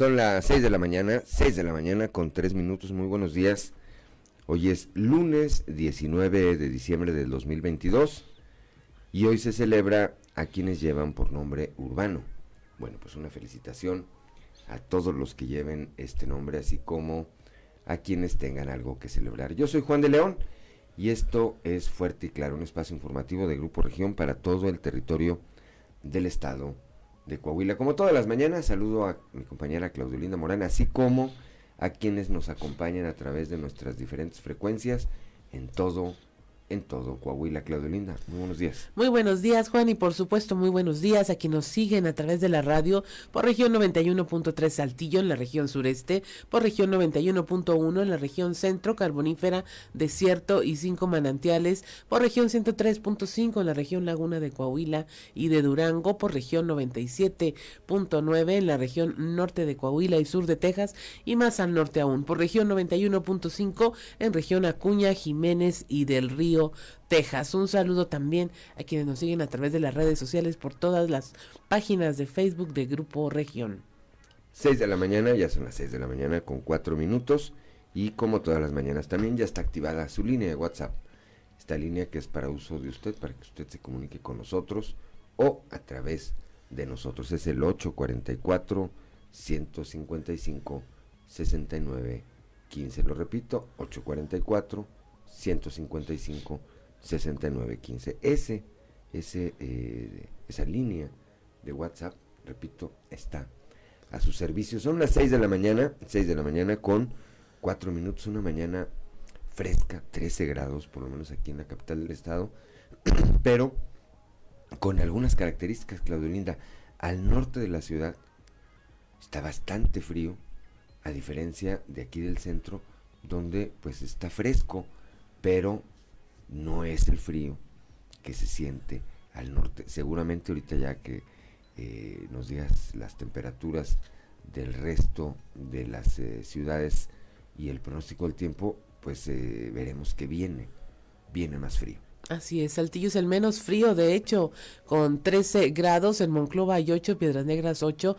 Son las 6 de la mañana, 6 de la mañana con 3 minutos. Muy buenos días. Hoy es lunes 19 de diciembre del 2022 y hoy se celebra a quienes llevan por nombre urbano. Bueno, pues una felicitación a todos los que lleven este nombre, así como a quienes tengan algo que celebrar. Yo soy Juan de León y esto es Fuerte y Claro, un espacio informativo de Grupo Región para todo el territorio del estado de Coahuila. Como todas las mañanas, saludo a mi compañera Claudelina Morán, así como a quienes nos acompañan a través de nuestras diferentes frecuencias en todo en todo Coahuila. Claudio Linda, muy buenos días. Muy buenos días, Juan, y por supuesto, muy buenos días a quienes nos siguen a través de la radio por región 91.3 Saltillo en la región sureste, por región 91.1 en la región centro, carbonífera, desierto y cinco manantiales, por región 103.5 en la región Laguna de Coahuila y de Durango, por región 97.9 en la región norte de Coahuila y sur de Texas, y más al norte aún, por región 91.5 en región Acuña, Jiménez y del Río Texas. Un saludo también a quienes nos siguen a través de las redes sociales por todas las páginas de Facebook de Grupo Región. 6 de la mañana, ya son las 6 de la mañana con 4 minutos y como todas las mañanas también ya está activada su línea de WhatsApp. Esta línea que es para uso de usted, para que usted se comunique con nosotros o a través de nosotros. Es el 844 155 69 15. Lo repito, 844 155 6915. Ese, ese, eh, esa línea de WhatsApp, repito, está a su servicio. Son las 6 de la mañana, 6 de la mañana con 4 minutos, una mañana fresca, 13 grados, por lo menos aquí en la capital del estado, pero con algunas características, Claudio Linda. Al norte de la ciudad está bastante frío, a diferencia de aquí del centro, donde pues está fresco pero no es el frío que se siente al norte. Seguramente ahorita ya que eh, nos digas las temperaturas del resto de las eh, ciudades y el pronóstico del tiempo, pues eh, veremos que viene, viene más frío. Así es, Saltillo es el menos frío, de hecho, con 13 grados, en Monclova hay 8, Piedras Negras 8,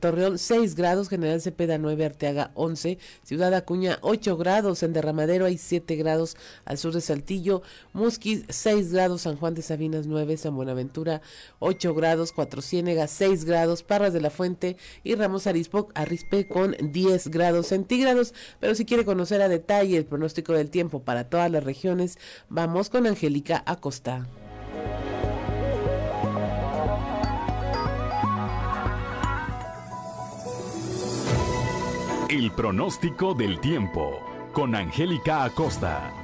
Torreón 6 grados, General Cepeda 9, Arteaga 11, Ciudad Acuña 8 grados, en Derramadero hay 7 grados al sur de Saltillo, Musquis 6 grados, San Juan de Sabinas 9, San Buenaventura 8 grados, Cuatro Ciénegas 6 grados, Parras de la Fuente y Ramos Arispe, Arispe con 10 grados centígrados, pero si quiere conocer a detalle el pronóstico del tiempo para todas las regiones, vamos con Angélica Acosta. El pronóstico del tiempo con Angélica Acosta.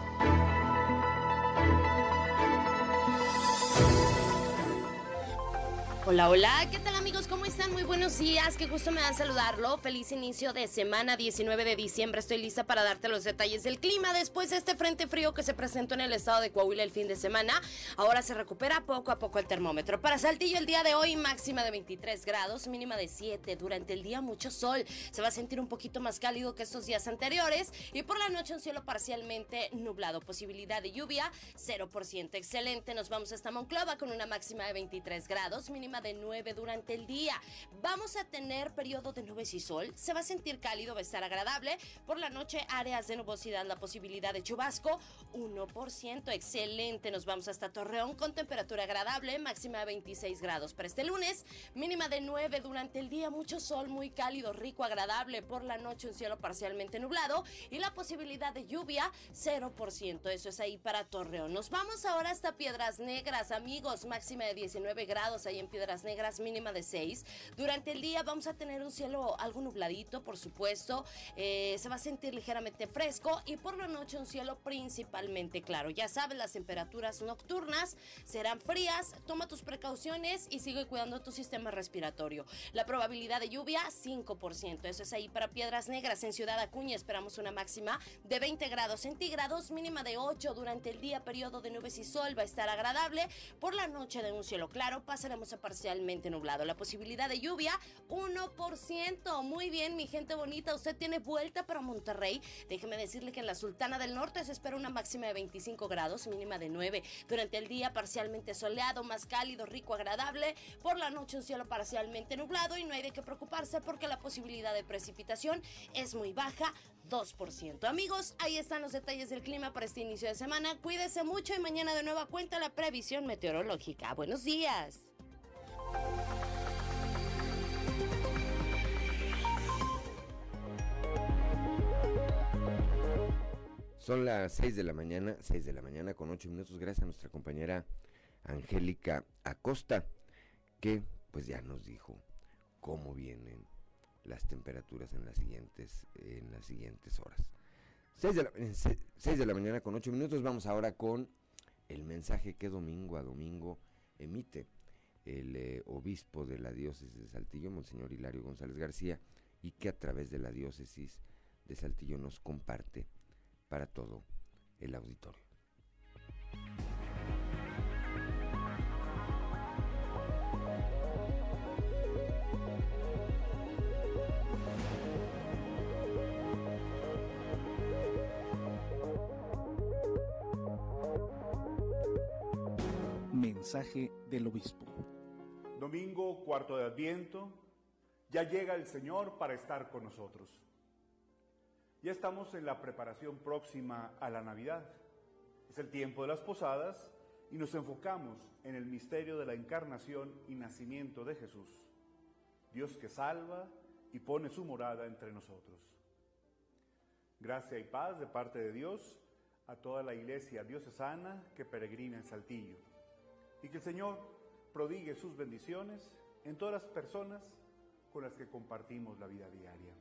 Hola, hola, ¿qué tal amigos? ¿Cómo están? Muy buenos días, qué gusto me da saludarlo. Feliz inicio de semana 19 de diciembre. Estoy lista para darte los detalles del clima después de este frente frío que se presentó en el estado de Coahuila el fin de semana. Ahora se recupera poco a poco el termómetro. Para Saltillo el día de hoy máxima de 23 grados, mínima de 7. Durante el día mucho sol. Se va a sentir un poquito más cálido que estos días anteriores y por la noche un cielo parcialmente nublado. Posibilidad de lluvia 0%. Excelente. Nos vamos hasta Monclova con una máxima de 23 grados, mínima de 9 durante el día. Vamos a tener periodo de nubes y sol. Se va a sentir cálido, va a estar agradable. Por la noche, áreas de nubosidad, la posibilidad de chubasco, 1%. Excelente. Nos vamos hasta Torreón con temperatura agradable, máxima de 26 grados para este lunes, mínima de 9 durante el día. Mucho sol, muy cálido, rico, agradable. Por la noche, un cielo parcialmente nublado y la posibilidad de lluvia, 0%. Eso es ahí para Torreón. Nos vamos ahora hasta Piedras Negras, amigos. Máxima de 19 grados ahí en Piedras Piedras Negras, mínima de 6. Durante el día vamos a tener un cielo algo nubladito, por supuesto. Eh, se va a sentir ligeramente fresco y por la noche un cielo principalmente claro. Ya sabes, las temperaturas nocturnas serán frías. Toma tus precauciones y sigue cuidando tu sistema respiratorio. La probabilidad de lluvia, 5%. Eso es ahí para Piedras Negras. En Ciudad Acuña esperamos una máxima de 20 grados centígrados, mínima de 8 durante el día, periodo de nubes y sol va a estar agradable. Por la noche de un cielo claro pasaremos a parcialmente nublado. La posibilidad de lluvia, 1%. Muy bien, mi gente bonita, usted tiene vuelta para Monterrey. Déjeme decirle que en la Sultana del Norte se espera una máxima de 25 grados, mínima de 9. Durante el día parcialmente soleado, más cálido, rico, agradable. Por la noche un cielo parcialmente nublado y no hay de qué preocuparse porque la posibilidad de precipitación es muy baja, 2%. Amigos, ahí están los detalles del clima para este inicio de semana. Cuídese mucho y mañana de nueva cuenta la previsión meteorológica. Buenos días. Son las 6 de la mañana, 6 de la mañana con 8 minutos, gracias a nuestra compañera Angélica Acosta, que pues ya nos dijo cómo vienen las temperaturas en las siguientes, en las siguientes horas. 6 de, la, 6 de la mañana con 8 minutos, vamos ahora con el mensaje que domingo a domingo emite el eh, obispo de la diócesis de Saltillo, Monseñor Hilario González García, y que a través de la diócesis de Saltillo nos comparte para todo el auditorio. Mensaje del obispo. Domingo, cuarto de Adviento, ya llega el Señor para estar con nosotros. Ya estamos en la preparación próxima a la Navidad. Es el tiempo de las posadas y nos enfocamos en el misterio de la encarnación y nacimiento de Jesús, Dios que salva y pone su morada entre nosotros. Gracia y paz de parte de Dios a toda la iglesia diocesana que peregrina en Saltillo. Y que el Señor prodigue sus bendiciones en todas las personas con las que compartimos la vida diaria.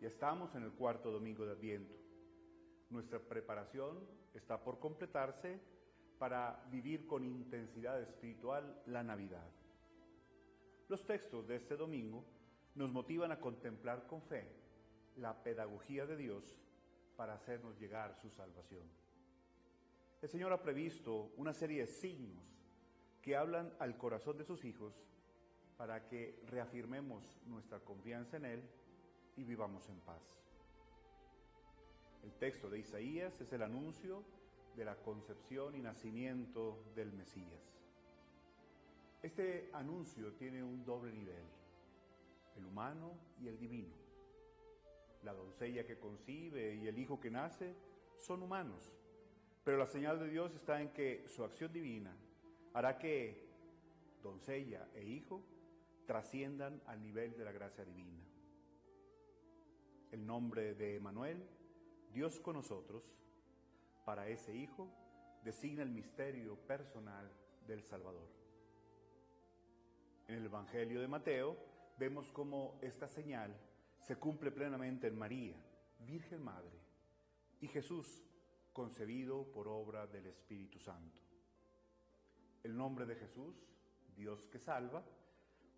Ya estamos en el cuarto domingo de Adviento. Nuestra preparación está por completarse para vivir con intensidad espiritual la Navidad. Los textos de este domingo nos motivan a contemplar con fe la pedagogía de Dios para hacernos llegar su salvación. El Señor ha previsto una serie de signos que hablan al corazón de sus hijos para que reafirmemos nuestra confianza en Él y vivamos en paz. El texto de Isaías es el anuncio de la concepción y nacimiento del Mesías. Este anuncio tiene un doble nivel, el humano y el divino. La doncella que concibe y el hijo que nace son humanos, pero la señal de Dios está en que su acción divina hará que doncella e hijo trasciendan al nivel de la gracia divina el nombre de Emanuel, Dios con nosotros, para ese Hijo, designa el misterio personal del Salvador. En el Evangelio de Mateo vemos cómo esta señal se cumple plenamente en María, Virgen Madre, y Jesús, concebido por obra del Espíritu Santo. El nombre de Jesús, Dios que salva,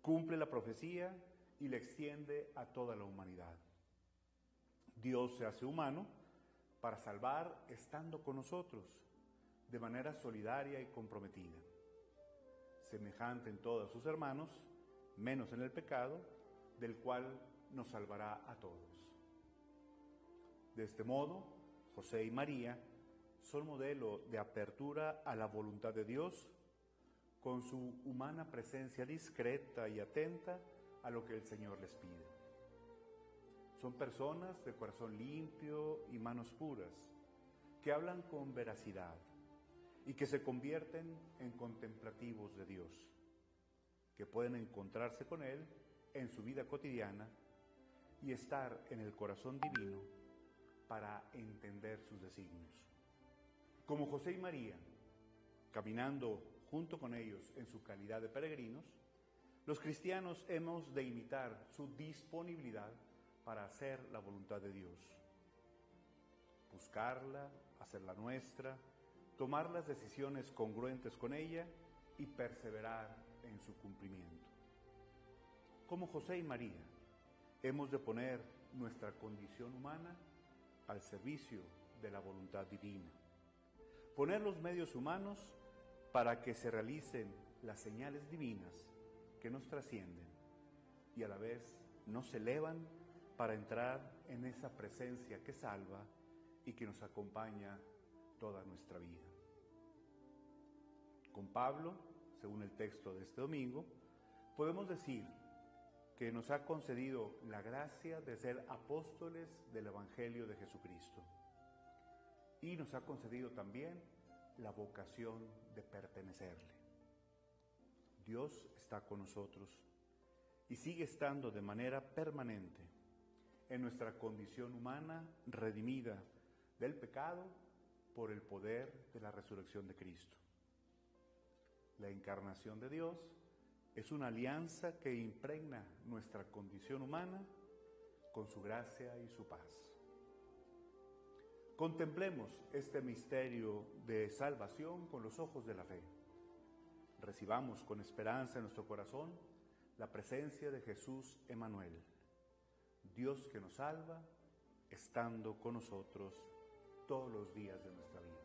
cumple la profecía y le extiende a toda la humanidad. Dios se hace humano para salvar estando con nosotros de manera solidaria y comprometida, semejante en todos sus hermanos, menos en el pecado, del cual nos salvará a todos. De este modo, José y María son modelo de apertura a la voluntad de Dios, con su humana presencia discreta y atenta a lo que el Señor les pide. Son personas de corazón limpio y manos puras, que hablan con veracidad y que se convierten en contemplativos de Dios, que pueden encontrarse con Él en su vida cotidiana y estar en el corazón divino para entender sus designios. Como José y María, caminando junto con ellos en su calidad de peregrinos, los cristianos hemos de imitar su disponibilidad para hacer la voluntad de Dios. Buscarla, hacerla nuestra, tomar las decisiones congruentes con ella y perseverar en su cumplimiento. Como José y María, hemos de poner nuestra condición humana al servicio de la voluntad divina. Poner los medios humanos para que se realicen las señales divinas que nos trascienden y a la vez nos elevan para entrar en esa presencia que salva y que nos acompaña toda nuestra vida. Con Pablo, según el texto de este domingo, podemos decir que nos ha concedido la gracia de ser apóstoles del Evangelio de Jesucristo y nos ha concedido también la vocación de pertenecerle. Dios está con nosotros y sigue estando de manera permanente en nuestra condición humana redimida del pecado por el poder de la resurrección de Cristo. La encarnación de Dios es una alianza que impregna nuestra condición humana con su gracia y su paz. Contemplemos este misterio de salvación con los ojos de la fe. Recibamos con esperanza en nuestro corazón la presencia de Jesús Emanuel, Dios que nos salva, estando con nosotros todos los días de nuestra vida.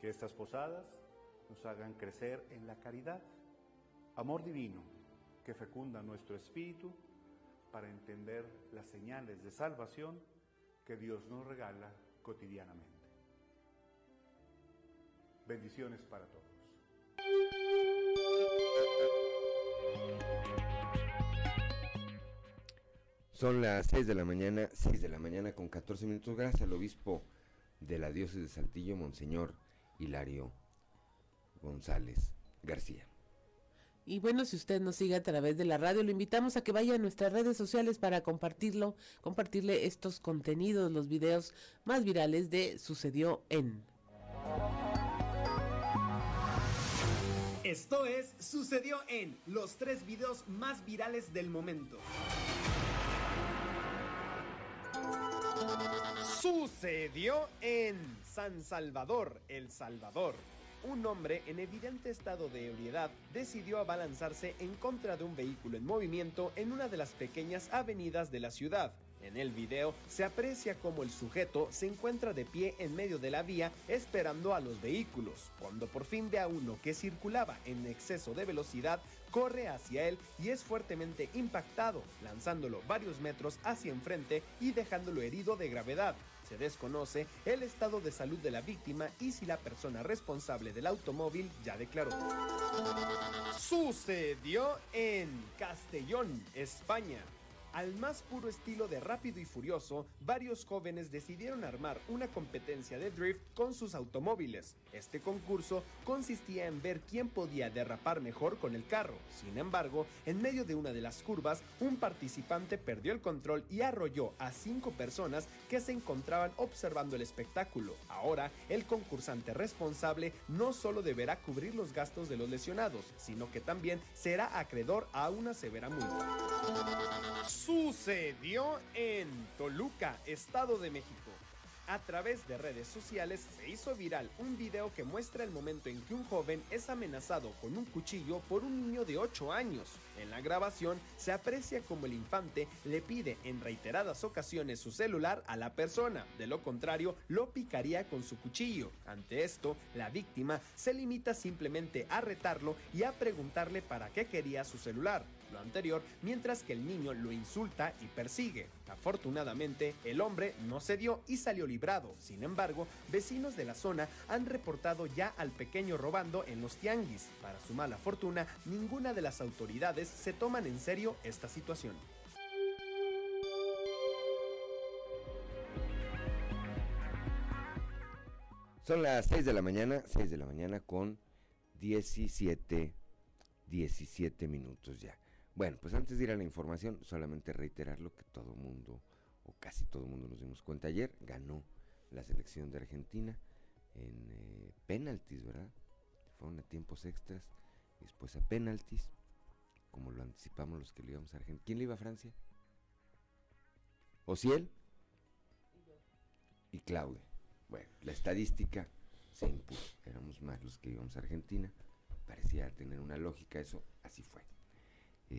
Que estas posadas nos hagan crecer en la caridad, amor divino que fecunda nuestro espíritu para entender las señales de salvación que Dios nos regala cotidianamente. Bendiciones para todos. Son las 6 de la mañana, 6 de la mañana con 14 minutos. Gracias al obispo de la diócesis de Saltillo, Monseñor Hilario González García. Y bueno, si usted nos sigue a través de la radio, lo invitamos a que vaya a nuestras redes sociales para compartirlo, compartirle estos contenidos, los videos más virales de Sucedió en. Esto es Sucedió en los tres videos más virales del momento. Sucedió en San Salvador, El Salvador un hombre en evidente estado de ebriedad decidió abalanzarse en contra de un vehículo en movimiento en una de las pequeñas avenidas de la ciudad. En el video se aprecia como el sujeto se encuentra de pie en medio de la vía esperando a los vehículos. Cuando por fin ve a uno que circulaba en exceso de velocidad, corre hacia él y es fuertemente impactado, lanzándolo varios metros hacia enfrente y dejándolo herido de gravedad. Se desconoce el estado de salud de la víctima y si la persona responsable del automóvil ya declaró. Sucedió en Castellón, España. Al más puro estilo de Rápido y Furioso, varios jóvenes decidieron armar una competencia de drift con sus automóviles. Este concurso consistía en ver quién podía derrapar mejor con el carro. Sin embargo, en medio de una de las curvas, un participante perdió el control y arrolló a cinco personas que se encontraban observando el espectáculo. Ahora, el concursante responsable no solo deberá cubrir los gastos de los lesionados, sino que también será acreedor a una severa multa. Sucedió en Toluca, Estado de México. A través de redes sociales se hizo viral un video que muestra el momento en que un joven es amenazado con un cuchillo por un niño de 8 años. En la grabación se aprecia como el infante le pide en reiteradas ocasiones su celular a la persona, de lo contrario lo picaría con su cuchillo. Ante esto, la víctima se limita simplemente a retarlo y a preguntarle para qué quería su celular lo anterior, mientras que el niño lo insulta y persigue. Afortunadamente, el hombre no cedió y salió librado. Sin embargo, vecinos de la zona han reportado ya al pequeño robando en los tianguis. Para su mala fortuna, ninguna de las autoridades se toman en serio esta situación. Son las 6 de la mañana, 6 de la mañana con 17, 17 minutos ya. Bueno, pues antes de ir a la información, solamente reiterar lo que todo mundo, o casi todo mundo nos dimos cuenta ayer, ganó la selección de Argentina en eh, penaltis, ¿verdad? fueron a tiempos extras, después a penaltis, como lo anticipamos los que le íbamos a Argentina. ¿Quién le iba a Francia? ¿Ociel? Y Claudia. Bueno, la estadística se impuso. Éramos más los que íbamos a Argentina. Parecía tener una lógica eso, así fue.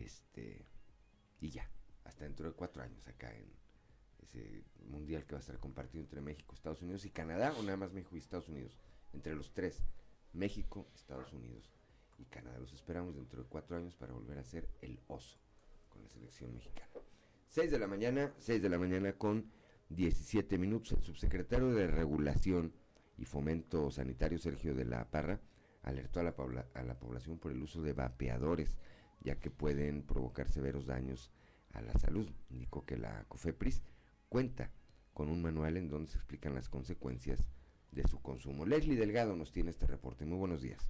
Este, y ya, hasta dentro de cuatro años acá en ese mundial que va a estar compartido entre México, Estados Unidos y Canadá, o nada más México y Estados Unidos, entre los tres, México, Estados Unidos y Canadá. Los esperamos dentro de cuatro años para volver a ser el oso con la selección mexicana. 6 de la mañana, 6 de la mañana con 17 minutos. El subsecretario de Regulación y Fomento Sanitario, Sergio de la Parra, alertó a la, a la población por el uso de vapeadores, ya que pueden provocar severos daños a la salud. Indicó que la COFEPRIS cuenta con un manual en donde se explican las consecuencias de su consumo. Leslie Delgado nos tiene este reporte. Muy buenos días.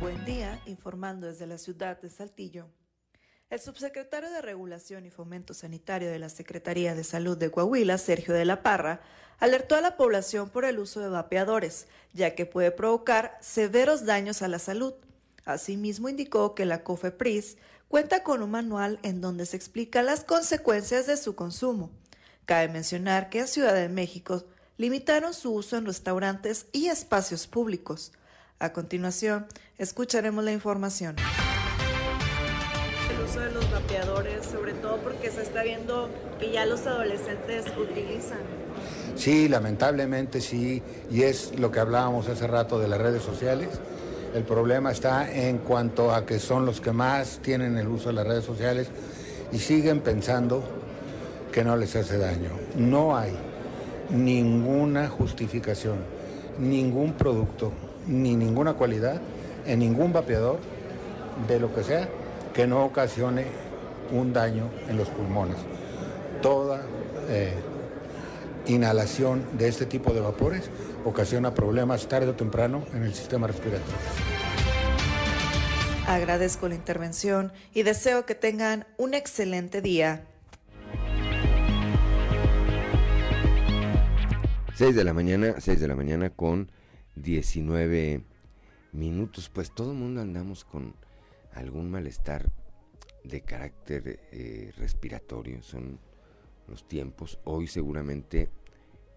Buen día, informando desde la ciudad de Saltillo. El subsecretario de Regulación y Fomento Sanitario de la Secretaría de Salud de Coahuila, Sergio de la Parra, alertó a la población por el uso de vapeadores, ya que puede provocar severos daños a la salud. Asimismo, indicó que la COFEPRIS cuenta con un manual en donde se explican las consecuencias de su consumo. Cabe mencionar que en Ciudad de México limitaron su uso en restaurantes y espacios públicos. A continuación, escucharemos la información de los vapeadores, sobre todo porque se está viendo que ya los adolescentes utilizan. Sí, lamentablemente sí, y es lo que hablábamos hace rato de las redes sociales. El problema está en cuanto a que son los que más tienen el uso de las redes sociales y siguen pensando que no les hace daño. No hay ninguna justificación, ningún producto, ni ninguna cualidad en ningún vapeador de lo que sea que no ocasione un daño en los pulmones. Toda eh, inhalación de este tipo de vapores ocasiona problemas tarde o temprano en el sistema respiratorio. Agradezco la intervención y deseo que tengan un excelente día. 6 de la mañana, 6 de la mañana con 19 minutos. Pues todo el mundo andamos con algún malestar de carácter eh, respiratorio, son los tiempos. Hoy seguramente,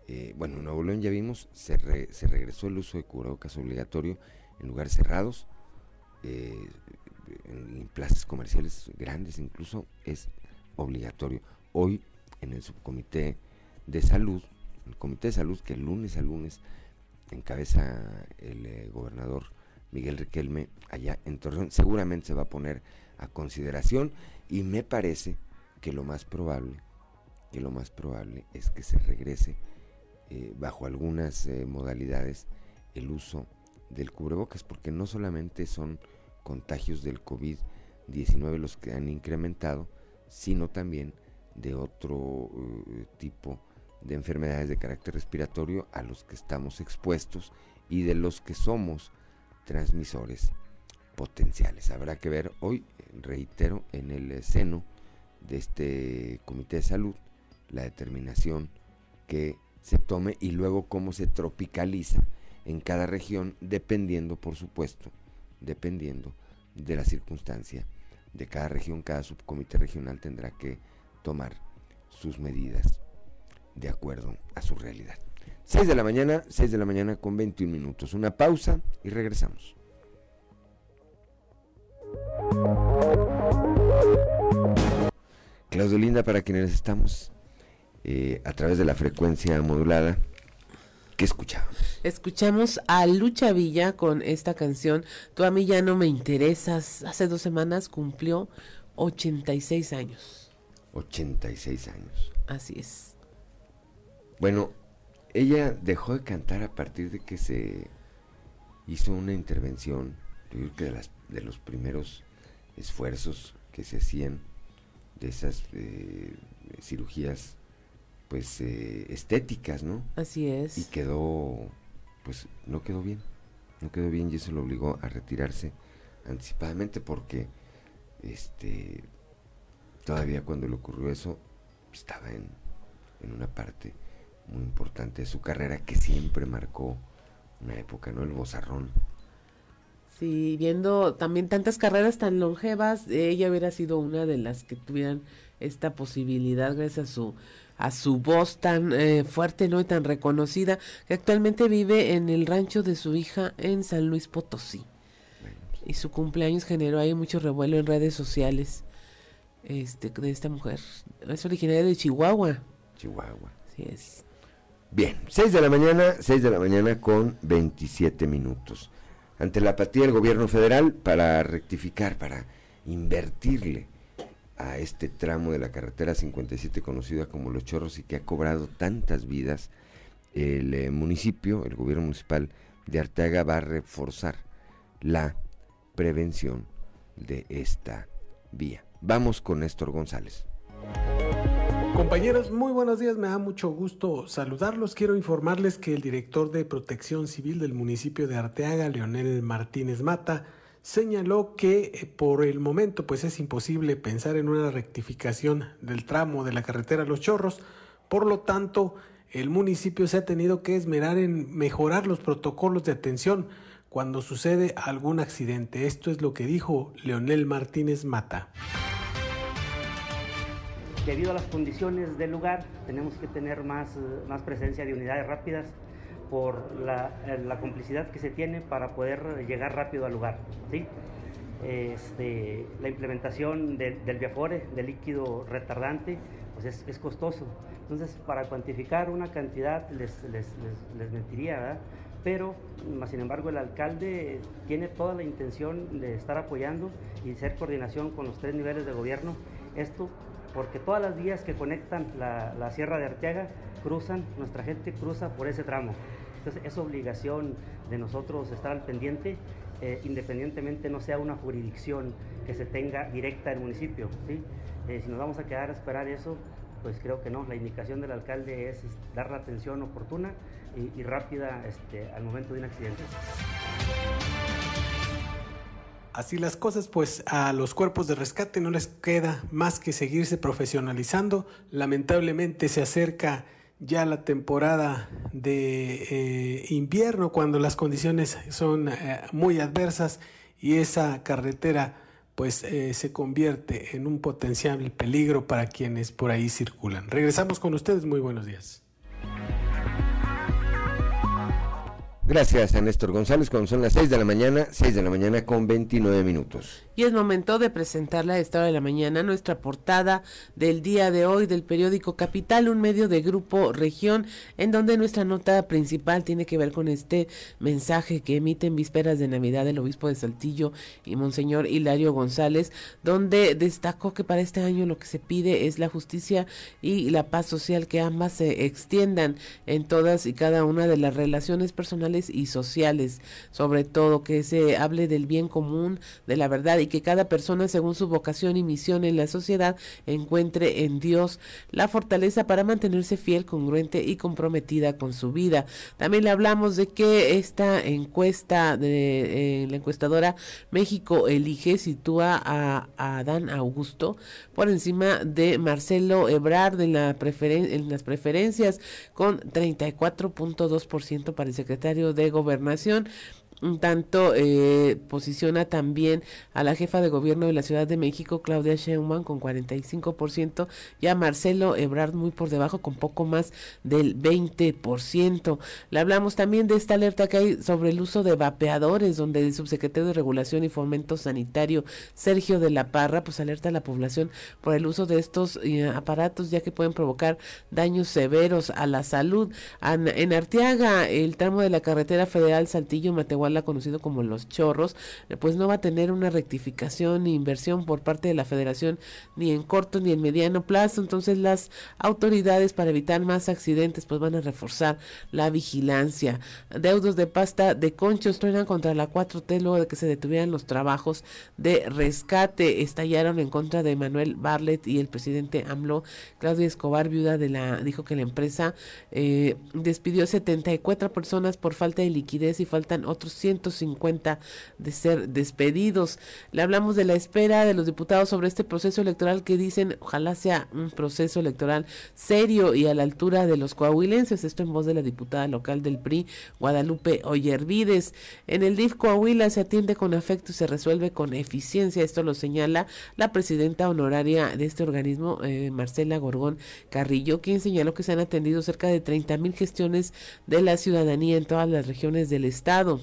eh, bueno, en Nuevo León ya vimos, se, se, regresó el uso de cubrebocas obligatorio en lugares cerrados, eh, en, plazas comerciales grandes incluso, es obligatorio. Hoy en el subcomité de salud, el comité de salud que el lunes a lunes encabeza el gobernador Miguel Riquelme allá en Torreón, seguramente se va a poner a consideración y me parece que lo más probable, que lo más probable es que se regrese eh, bajo algunas eh, modalidades el uso del cubrebocas, porque no solamente son contagios del COVID-19 los que han incrementado, sino también de otro eh, tipo de enfermedades de carácter respiratorio a los que estamos expuestos y de los que somos transmisores potenciales. Habrá que ver hoy, reitero, en el seno de este Comité de Salud la determinación que se tome y luego cómo se tropicaliza en cada región, dependiendo, por supuesto, dependiendo de la circunstancia de cada región, cada subcomité regional tendrá que tomar sus medidas de acuerdo a su realidad. 6 de la mañana, 6 de la mañana con 21 minutos. Una pausa y regresamos. Claudio Linda, para quienes estamos eh, a través de la frecuencia modulada, ¿qué escuchamos? Escuchamos a Lucha Villa con esta canción, Tú a mí ya no me interesas. Hace dos semanas cumplió 86 años. 86 años. Así es. Bueno, ella dejó de cantar a partir de que se hizo una intervención, yo creo que de, las, de los primeros esfuerzos que se hacían de esas eh, cirugías pues eh, estéticas, ¿no? Así es. Y quedó, pues no quedó bien, no quedó bien y eso lo obligó a retirarse anticipadamente porque este todavía cuando le ocurrió eso estaba en, en una parte muy importante de su carrera que siempre marcó una época, ¿no? El bozarrón Sí, viendo también tantas carreras tan longevas, ella hubiera sido una de las que tuvieran esta posibilidad gracias a su a su voz tan eh, fuerte no y tan reconocida que actualmente vive en el rancho de su hija en San Luis Potosí. Y su cumpleaños generó ahí mucho revuelo en redes sociales este de esta mujer. Es originaria de Chihuahua. Chihuahua. Sí es. Bien 6 de la mañana 6 de la mañana con 27 minutos. Ante la apatía del gobierno federal para rectificar para invertirle a este tramo de la carretera 57 conocida como Los Chorros y que ha cobrado tantas vidas, el eh, municipio, el gobierno municipal de Arteaga va a reforzar la prevención de esta vía. Vamos con Néstor González. Compañeros, muy buenos días, me da mucho gusto saludarlos. Quiero informarles que el director de Protección Civil del municipio de Arteaga, Leonel Martínez Mata, señaló que eh, por el momento pues es imposible pensar en una rectificación del tramo de la carretera Los Chorros, por lo tanto el municipio se ha tenido que esmerar en mejorar los protocolos de atención cuando sucede algún accidente. Esto es lo que dijo Leonel Martínez Mata. Debido a las condiciones del lugar, tenemos que tener más, eh, más presencia de unidades rápidas por eh, la, complicidad que se tiene para poder llegar rápido al lugar. ¿sí? Este, la implementación del Viafore, del líquido retardante, pues es, costoso. Entonces, para cuantificar una cantidad les, les, les, mentiría, ¿verdad? Pero, más sin embargo, el alcalde tiene toda la intención de estar apoyando y hacer coordinación con los tres niveles de gobierno. Esto porque todas las vías que conectan la, la Sierra de Arteaga cruzan, nuestra gente cruza por ese tramo. Entonces es obligación de nosotros estar al pendiente, eh, independientemente no sea una jurisdicción que se tenga directa del municipio. Eh, si nos vamos a quedar a esperar eso, pues creo que no. La indicación del alcalde es, dar la atención oportuna y, rápida este, al momento de un accidente. Así las cosas, pues a los cuerpos de rescate no les queda más que seguirse profesionalizando. Lamentablemente se acerca ya la temporada de eh, invierno cuando las condiciones son eh, muy adversas y esa carretera pues eh, se convierte en un potencial peligro para quienes por ahí circulan. Regresamos con ustedes, muy buenos días. Gracias a Néstor González, cuando son las 6 de la mañana, 6 de la mañana con 29 minutos. Y es momento de presentarle a esta hora de la mañana nuestra portada del día de hoy del periódico Capital, un medio de Grupo Región, en donde nuestra nota principal tiene que ver con este mensaje que emite en vísperas de Navidad el obispo de Saltillo y Monseñor Hilario González, donde destacó que para este año lo que se pide es la justicia y la paz social, que ambas se extiendan en todas y cada una de las relaciones personales y sociales, sobre todo que se hable del bien común, de la verdad y que cada persona, según su vocación y misión en la sociedad, encuentre en Dios la fortaleza para mantenerse fiel, congruente y comprometida con su vida. También le hablamos de que esta encuesta de eh, la encuestadora México Elige sitúa a, Adán Augusto por encima de Marcelo Ebrard en, la en las preferencias con 34.2% para el secretario de Gobernación un tanto eh, posiciona también a la jefa de gobierno de la Ciudad de México, Claudia Sheinbaum, con 45%, y a Marcelo Ebrard muy por debajo, con poco más del 20%. Le hablamos también de esta alerta que hay sobre el uso de vapeadores, donde el subsecretario de Regulación y Fomento Sanitario, Sergio de la Parra, pues alerta a la población por el uso de estos eh, aparatos, ya que pueden provocar daños severos a la salud. en Arteaga, el tramo de la carretera federal Saltillo-Matehuala ha conocido como Los Chorros, eh, pues no va a tener una rectificación ni inversión por parte de la federación ni en corto ni en mediano plazo. Entonces las autoridades para evitar más accidentes pues van a reforzar la vigilancia. Deudos de pasta de conchos truenan contra la 4T luego de que se detuvieran los trabajos de rescate. Estallaron en contra de Manuel Barlet y el presidente AMLO. Claudia Escobar, viuda de la, dijo que la empresa eh, despidió 74 personas por falta de liquidez y faltan otros 150 de ser despedidos. Le hablamos de la espera de los diputados sobre este proceso electoral que dicen ojalá sea un proceso electoral serio y a la altura de los coahuilenses. Esto en voz de la diputada local del PRI, Guadalupe Oyervides. En el DIF Coahuila se atiende con afecto y se resuelve con eficiencia. Esto lo señala la presidenta honoraria de este organismo, eh, Marcela Gorgón Carrillo, quien señaló que se han atendido cerca de 30 mil gestiones de la ciudadanía en todas las regiones del estado.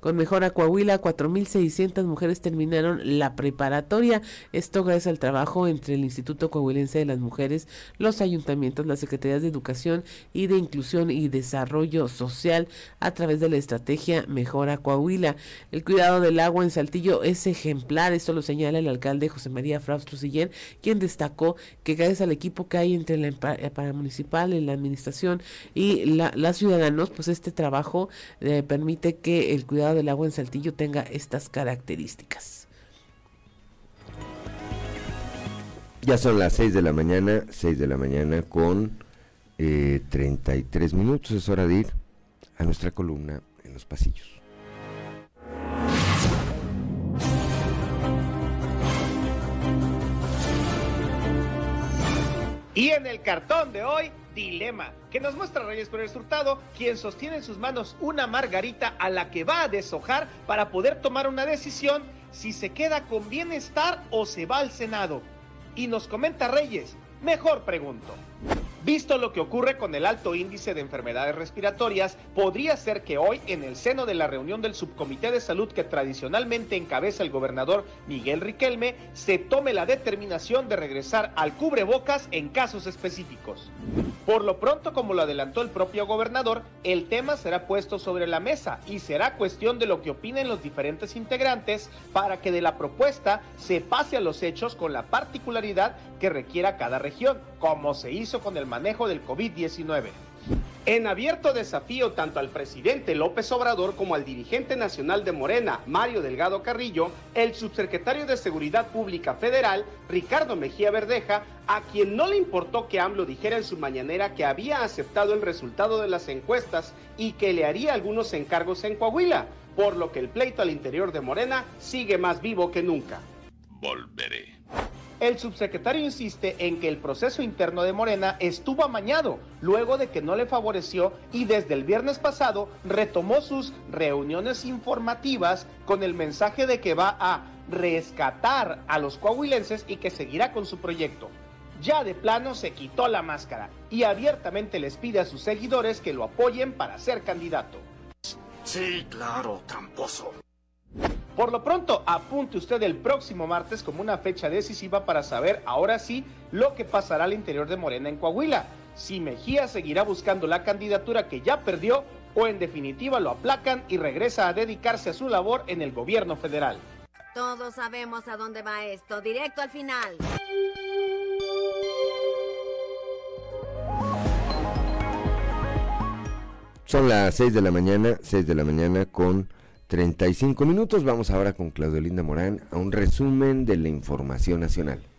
Con Mejora Coahuila, 4.600 mujeres terminaron la preparatoria. Esto gracias al trabajo entre el Instituto Coahuilense de las Mujeres, los ayuntamientos, las secretarías de Educación y de Inclusión y Desarrollo Social a través de la estrategia Mejora Coahuila. El cuidado del agua en Saltillo es ejemplar. Esto lo señala el alcalde José María Fraustro Siller, quien destacó que gracias al equipo que hay entre la paramunicipal, en la administración y la, las ciudadanos, pues este trabajo eh, permite que el cuidado del agua en Saltillo tenga estas características. Ya son las 6 de la mañana, 6 de la mañana con eh, 33 minutos. Es hora de ir a nuestra columna en los pasillos. Y en el cartón de hoy, dilema, que nos muestra Reyes Pérez Hurtado, quien sostiene en sus manos una margarita a la que va a deshojar para poder tomar una decisión si se queda con bienestar o se va al Senado. Y nos comenta Reyes, mejor pregunto. Visto lo que ocurre con el alto índice de enfermedades respiratorias, podría ser que hoy, en el seno de la reunión del Subcomité de Salud que tradicionalmente encabeza el gobernador Miguel Riquelme, se tome la determinación de regresar al cubrebocas en casos específicos. Por lo pronto, como lo adelantó el propio gobernador, el tema será puesto sobre la mesa y será cuestión de lo que opinen los diferentes integrantes para que de la propuesta se pase a los hechos con la particularidad que requiera cada región, como se hizo con el manejo del COVID-19. En abierto desafío tanto al presidente López Obrador como al dirigente nacional de Morena, Mario Delgado Carrillo, el subsecretario de Seguridad Pública Federal, Ricardo Mejía Verdeja, a quien no le importó que AMLO dijera en su mañanera que había aceptado el resultado de las encuestas y que le haría algunos encargos en Coahuila, por lo que el pleito al interior de Morena sigue más vivo que nunca. Volveré. El subsecretario insiste en que el proceso interno de Morena estuvo amañado luego de que no le favoreció y desde el viernes pasado retomó sus reuniones informativas con el mensaje de que va a rescatar a los coahuilenses y que seguirá con su proyecto. Ya de plano se quitó la máscara y abiertamente les pide a sus seguidores que lo apoyen para ser candidato. Sí, claro, tramposo. Por lo pronto, apunte usted el próximo martes como una fecha decisiva para saber ahora sí lo que pasará al interior de Morena en Coahuila. Si Mejía seguirá buscando la candidatura que ya perdió o en definitiva lo aplacan y regresa a dedicarse a su labor en el gobierno federal. Todos sabemos a dónde va esto, directo al final. Son las 6 de la mañana, 6 de la mañana con 35 minutos. Vamos ahora con Claudio Linda Morán a un resumen de la información nacional.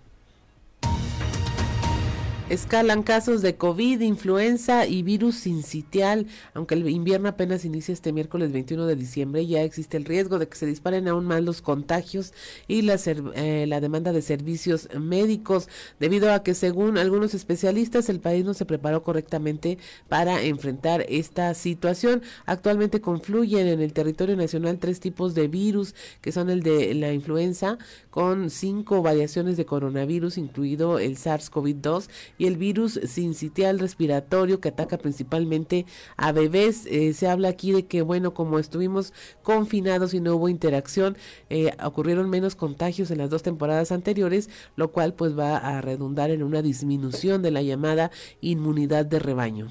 Escalan casos de COVID, influenza y virus sincitial. Aunque el invierno apenas inicia este miércoles 21 de diciembre, ya existe el riesgo de que se disparen aún más los contagios y la, eh, la demanda de servicios médicos, debido a que según algunos especialistas el país no se preparó correctamente para enfrentar esta situación. Actualmente confluyen en el territorio nacional tres tipos de virus, que son el de la influenza, con cinco variaciones de coronavirus, incluido el SARS-CoV-2 y el virus sincitial respiratorio que ataca principalmente a bebés. Eh, se habla aquí de que, bueno, como estuvimos confinados y no hubo interacción, eh, ocurrieron menos contagios en las dos temporadas anteriores, lo cual pues va a redundar en una disminución de la llamada inmunidad de rebaño.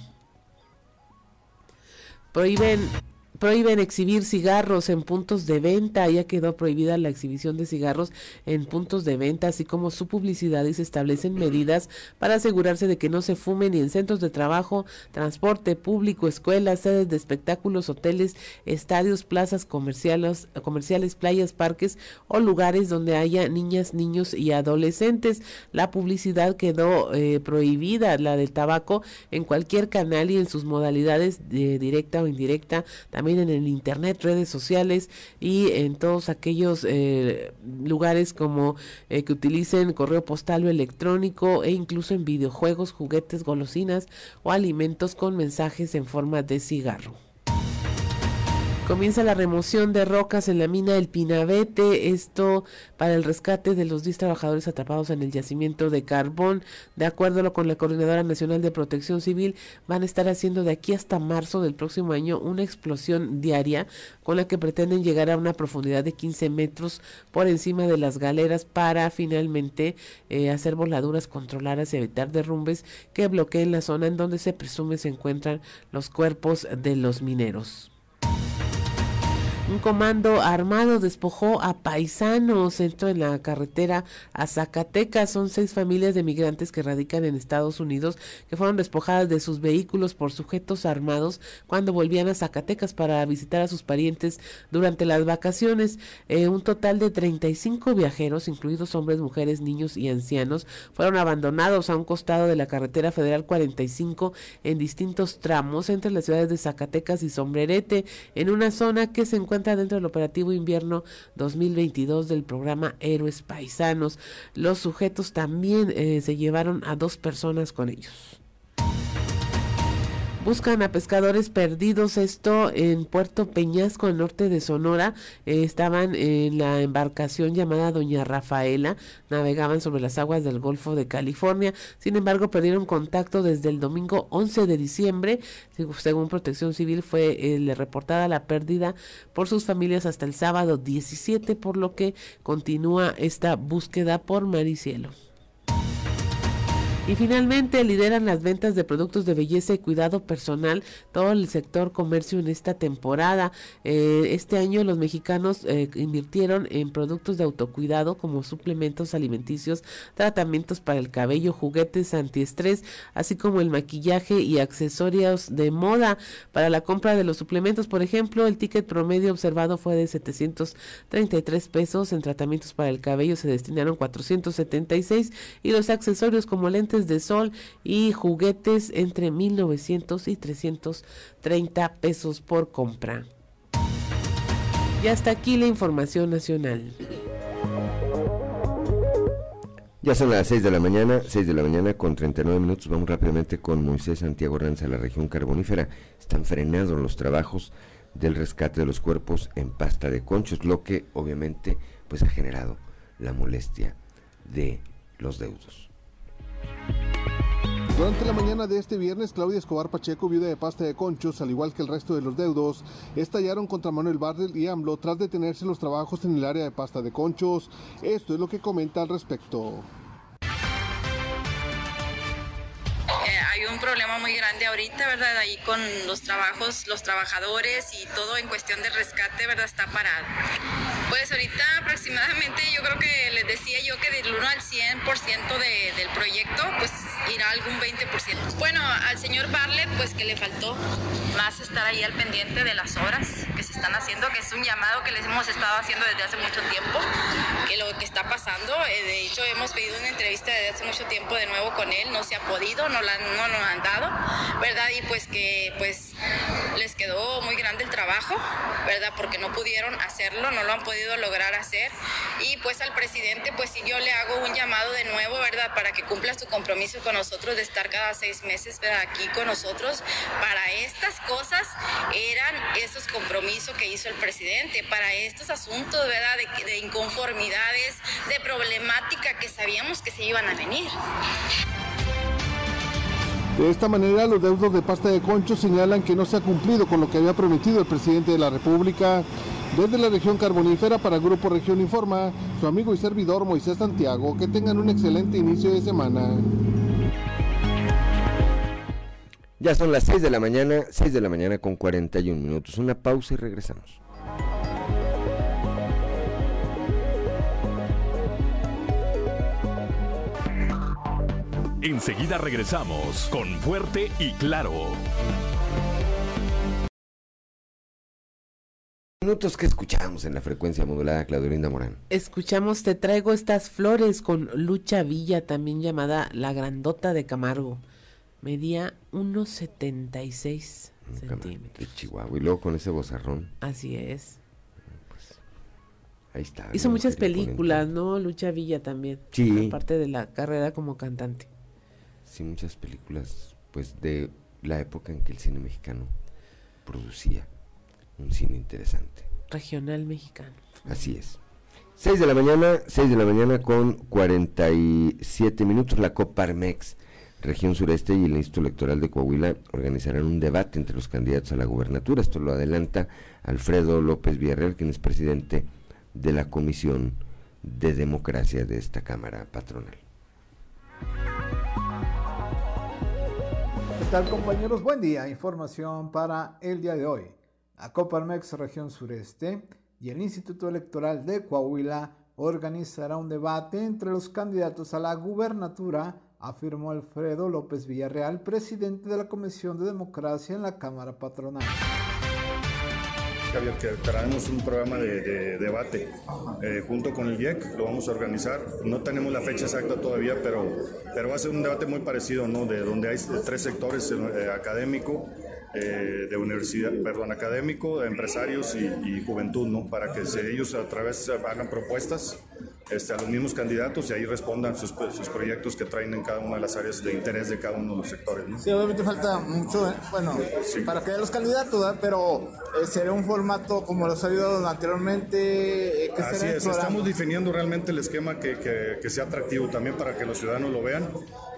Prohíben prohíben exhibir cigarros en puntos de venta. Ya quedó prohibida la exhibición de cigarros en puntos de venta, así como su publicidad y se establecen medidas para asegurarse de que no se fume ni en centros de trabajo, transporte público, escuelas, sedes de espectáculos, hoteles, estadios, plazas comerciales, comerciales playas, parques o lugares donde haya niñas, niños y adolescentes. La publicidad quedó eh, prohibida, la del tabaco, en cualquier canal y en sus modalidades de directa o indirecta. También en el internet, redes sociales y en todos aquellos eh, lugares como eh, que utilicen correo postal o electrónico e incluso en videojuegos, juguetes, golosinas o alimentos con mensajes en forma de cigarro. Comienza la remoción de rocas en la mina del Pinabete, esto para el rescate de los 10 trabajadores atrapados en el yacimiento de carbón. De acuerdo con la Coordinadora Nacional de Protección Civil, van a estar haciendo de aquí hasta marzo del próximo año una explosión diaria con la que pretenden llegar a una profundidad de 15 metros por encima de las galeras para finalmente eh, hacer voladuras controladas y evitar derrumbes que bloqueen la zona en donde se presume se encuentran los cuerpos de los mineros. Un comando armado despojó a paisanos, esto en la carretera a Zacatecas. Son seis familias de migrantes que radican en Estados Unidos que fueron despojadas de sus vehículos por sujetos armados cuando volvían a Zacatecas para visitar a sus parientes durante las vacaciones. Eh, un total de 35 viajeros, incluidos hombres, mujeres, niños y ancianos, fueron abandonados a un costado de la carretera federal 45 en distintos tramos entre las ciudades de Zacatecas y Sombrerete, en una zona que se encuentra dentro del operativo invierno 2022 del programa Héroes Paisanos. Los sujetos también eh, se llevaron a dos personas con ellos. Buscan a pescadores perdidos, esto en Puerto Peñasco, al norte de Sonora. Eh, estaban en la embarcación llamada Doña Rafaela, navegaban sobre las aguas del Golfo de California. Sin embargo, perdieron contacto desde el domingo 11 de diciembre. Según Protección Civil, fue eh, reportada la pérdida por sus familias hasta el sábado 17, por lo que continúa esta búsqueda por mar y cielo. Y finalmente lideran las ventas de productos de belleza y cuidado personal todo el sector comercio en esta temporada. Eh, este año los mexicanos eh, invirtieron en productos de autocuidado como suplementos alimenticios, tratamientos para el cabello, juguetes antiestrés, así como el maquillaje y accesorios de moda. Para la compra de los suplementos, por ejemplo, el ticket promedio observado fue de 733 pesos. En tratamientos para el cabello se destinaron 476 y los accesorios como lentes de sol y juguetes entre 1900 y 330 pesos por compra. Y hasta aquí la información nacional. Ya son las 6 de la mañana, 6 de la mañana con 39 minutos. Vamos rápidamente con Moisés Santiago Ranza, la región carbonífera. Están frenados los trabajos del rescate de los cuerpos en pasta de conchos, lo que obviamente pues ha generado la molestia de los deudos. Durante la mañana de este viernes, Claudia Escobar Pacheco, viuda de pasta de conchos, al igual que el resto de los deudos, estallaron contra Manuel Bardel y AMLO tras detenerse los trabajos en el área de pasta de conchos. Esto es lo que comenta al respecto. Eh, hay un problema muy grande ahorita, ¿verdad? Ahí con los trabajos, los trabajadores y todo en cuestión de rescate, ¿verdad? Está parado. Pues ahorita aproximadamente yo creo que les decía yo que del 1 al 100% de, del proyecto, pues irá algún 20%. Bueno, al señor Barlet, pues que le faltó más estar ahí al pendiente de las obras que se están haciendo, que es un llamado que les hemos estado haciendo desde hace mucho tiempo, que lo que está pasando, eh, de hecho hemos pedido una entrevista desde hace mucho tiempo de nuevo con él, no se ha podido, no, la, no nos han dado, ¿verdad? Y pues que pues les quedó muy grande el trabajo, ¿verdad? Porque no pudieron hacerlo, no lo han podido lograr hacer. Y pues al presidente, pues si yo le hago un llamado de nuevo, ¿verdad? Para que cumpla su compromiso con nosotros de estar cada seis meses ¿verdad? aquí con nosotros. Para estas cosas eran esos compromisos que hizo el presidente. Para estos asuntos, ¿verdad? De, de inconformidades, de problemática que sabíamos que se iban a venir. De esta manera, los deudos de pasta de concho señalan que no se ha cumplido con lo que había prometido el presidente de la República. Desde la región carbonífera para Grupo Región Informa, su amigo y servidor Moisés Santiago, que tengan un excelente inicio de semana. Ya son las 6 de la mañana, 6 de la mañana con 41 minutos. Una pausa y regresamos. Enseguida regresamos con Fuerte y Claro. Minutos que escuchamos en la frecuencia modulada, Claudolinda Morán. Escuchamos Te traigo estas flores con Lucha Villa, también llamada La Grandota de Camargo. Medía 1.76. centímetros. De Chihuahua. Y luego con ese bozarrón. Así es. Ahí está. Hizo muchas imponente. películas, ¿no? Lucha Villa también. Sí. Aparte de la carrera como cantante. Sí, muchas películas, pues de la época en que el cine mexicano producía un cine interesante. Regional mexicano. Así es. 6 de la mañana, 6 de la mañana con 47 minutos. La Coparmex, región sureste y el Instituto Electoral de Coahuila organizarán un debate entre los candidatos a la gubernatura. Esto lo adelanta Alfredo López Villarreal, quien es presidente de la Comisión de Democracia de esta Cámara Patronal. ¿Qué tal compañeros? Buen día. Información para el día de hoy. La Coparmex Región Sureste y el Instituto Electoral de Coahuila organizará un debate entre los candidatos a la gubernatura, afirmó Alfredo López Villarreal, presidente de la Comisión de Democracia en la Cámara Patronal. Javier, que traemos un programa de, de debate eh, junto con el IEC, lo vamos a organizar. No tenemos la fecha exacta todavía, pero, pero va a ser un debate muy parecido, ¿no? De donde hay tres sectores, eh, académico, eh, de universidad, perdón, académico, empresarios y, y juventud, ¿no? Para que ellos a través hagan propuestas este, a los mismos candidatos y ahí respondan sus, sus proyectos que traen en cada una de las áreas de interés de cada uno de los sectores, ¿no? Sí, obviamente falta mucho, eh, bueno, para que haya los candidatos, ¿verdad? pero eh, sería un formato como lo ha salido anteriormente, eh, que Así es, estamos definiendo realmente el esquema que, que- que sea atractivo también para que los ciudadanos lo vean.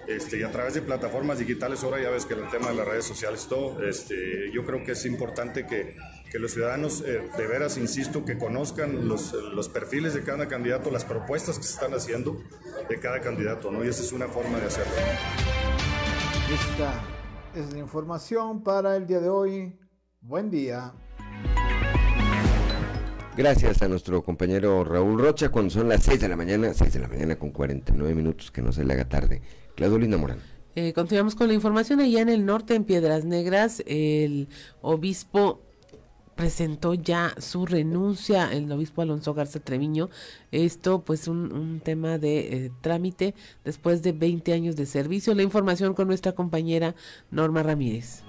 Este, y a través de plataformas digitales, ahora ya ves que el tema de las redes sociales, todo, este, yo creo que es importante que, que los ciudadanos, eh, de veras, insisto, que conozcan los, los perfiles de cada candidato, las propuestas que se están haciendo de cada candidato, ¿no? Y esa es una forma de hacerlo. Esta es la información para el día de hoy. Buen día. Gracias a nuestro compañero Raúl Rocha, cuando son las 6 de la mañana, 6 de la mañana con 49 minutos, que no se le haga tarde. Claudelina Morán. Eh, continuamos con la información. Allá en el norte, en Piedras Negras, el obispo presentó ya su renuncia, el obispo Alonso Garza Treviño. Esto, pues, un, un tema de eh, trámite después de 20 años de servicio. La información con nuestra compañera Norma Ramírez.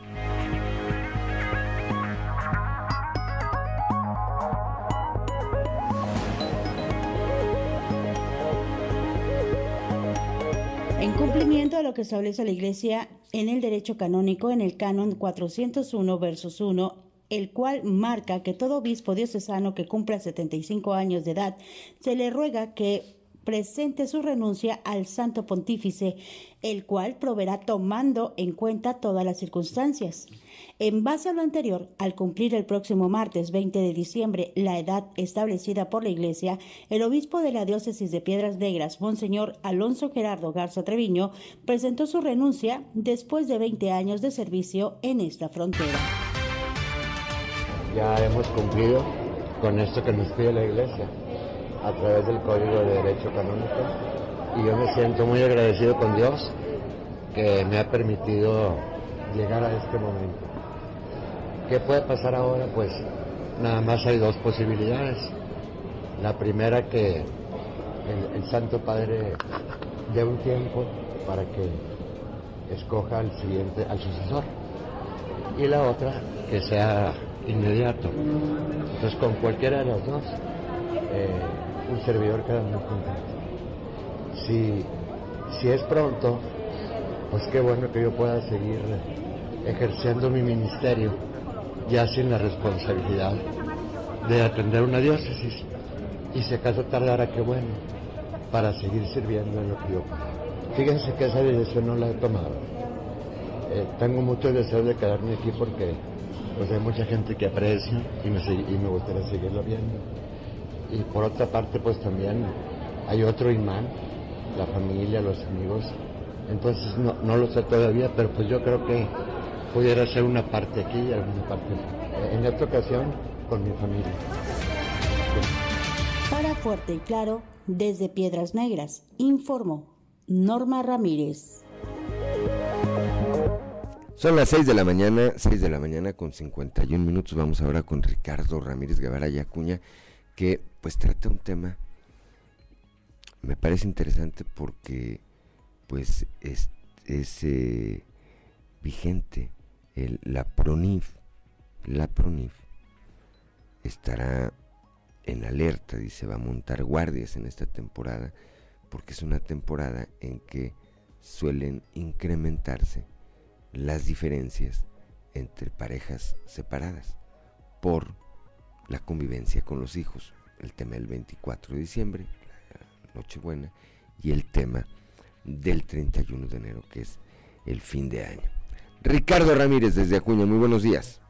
En cumplimiento a lo que establece la Iglesia en el derecho canónico, en el canon 401 versus 1, el cual marca que todo obispo diocesano que cumpla 75 años de edad se le ruega que presente su renuncia al Santo Pontífice, el cual proveerá tomando en cuenta todas las circunstancias. En base a lo anterior, al cumplir el próximo martes 20 de diciembre la edad establecida por la Iglesia, el obispo de la diócesis de Piedras Negras, Monseñor Alonso Gerardo Garza Treviño, presentó su renuncia después de 20 años de servicio en esta frontera. Ya hemos cumplido con esto que nos pide la Iglesia a través del Código de Derecho Canónico y yo me siento muy agradecido con Dios que me ha permitido llegar a este momento. ¿Qué puede pasar ahora? Pues nada más hay dos posibilidades. La primera que el, Santo Padre dé un tiempo para que escoja al siguiente, al sucesor. Y la otra que sea inmediato. Entonces con cualquiera de las dos, eh, un servidor queda muy contento. Si, si es pronto, pues qué bueno que yo pueda seguir ejerciendo mi ministerio ya sin la responsabilidad de atender una diócesis. Y si acaso tardara, qué bueno, para seguir sirviendo en lo que yo. Fíjense que esa decisión no la he tomado. Eh, tengo mucho deseo de quedarme aquí porque pues hay mucha gente que aprecio y me, y me gustaría seguirlo viendo. Y por otra parte, pues también hay otro imán, la familia, los amigos. Entonces no, no lo sé todavía, pero pues yo creo que pudiera ser una parte aquí y alguna parte en esta ocasión con mi familia. Para Fuerte y Claro, desde Piedras Negras, informó Norma Ramírez. Son las 6 de la mañana, 6 de la mañana con 51 minutos. Vamos ahora con Ricardo Ramírez Guevara y Acuña, que pues trata un tema, me parece interesante porque pues es, eh, vigente la PRONIF, la PRONIF estará en alerta, dice, va a montar guardias en esta temporada, porque es una temporada en que suelen incrementarse las diferencias entre parejas separadas por la convivencia con los hijos. El tema del 24 de diciembre, Nochebuena, y el tema del 31 de enero, que es el fin de año. Ricardo Ramírez desde Acuña, muy buenos días.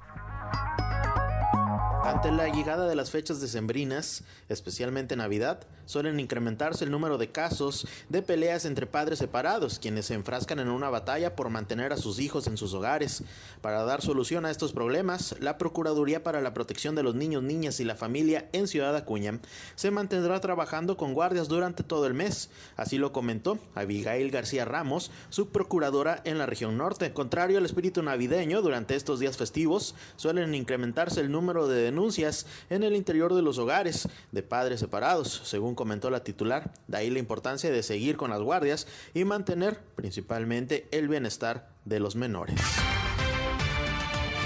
Ante la llegada de las fechas decembrinas, especialmente Navidad, suelen incrementarse el número de casos de peleas entre padres separados, quienes se enfrascan en una batalla por mantener a sus hijos en sus hogares. Para dar solución a estos problemas, la Procuraduría para la Protección de los Niños, Niñas y la Familia en Ciudad Acuña se mantendrá trabajando con guardias durante todo el mes. Así lo comentó Abigail García Ramos, subprocuradora en la región norte. Contrario al espíritu navideño, durante estos días festivos suelen incrementarse el número de denuncias en el interior de los hogares de padres separados, según comentó la titular. De ahí la importancia de seguir con las guardias y mantener principalmente el bienestar de los menores.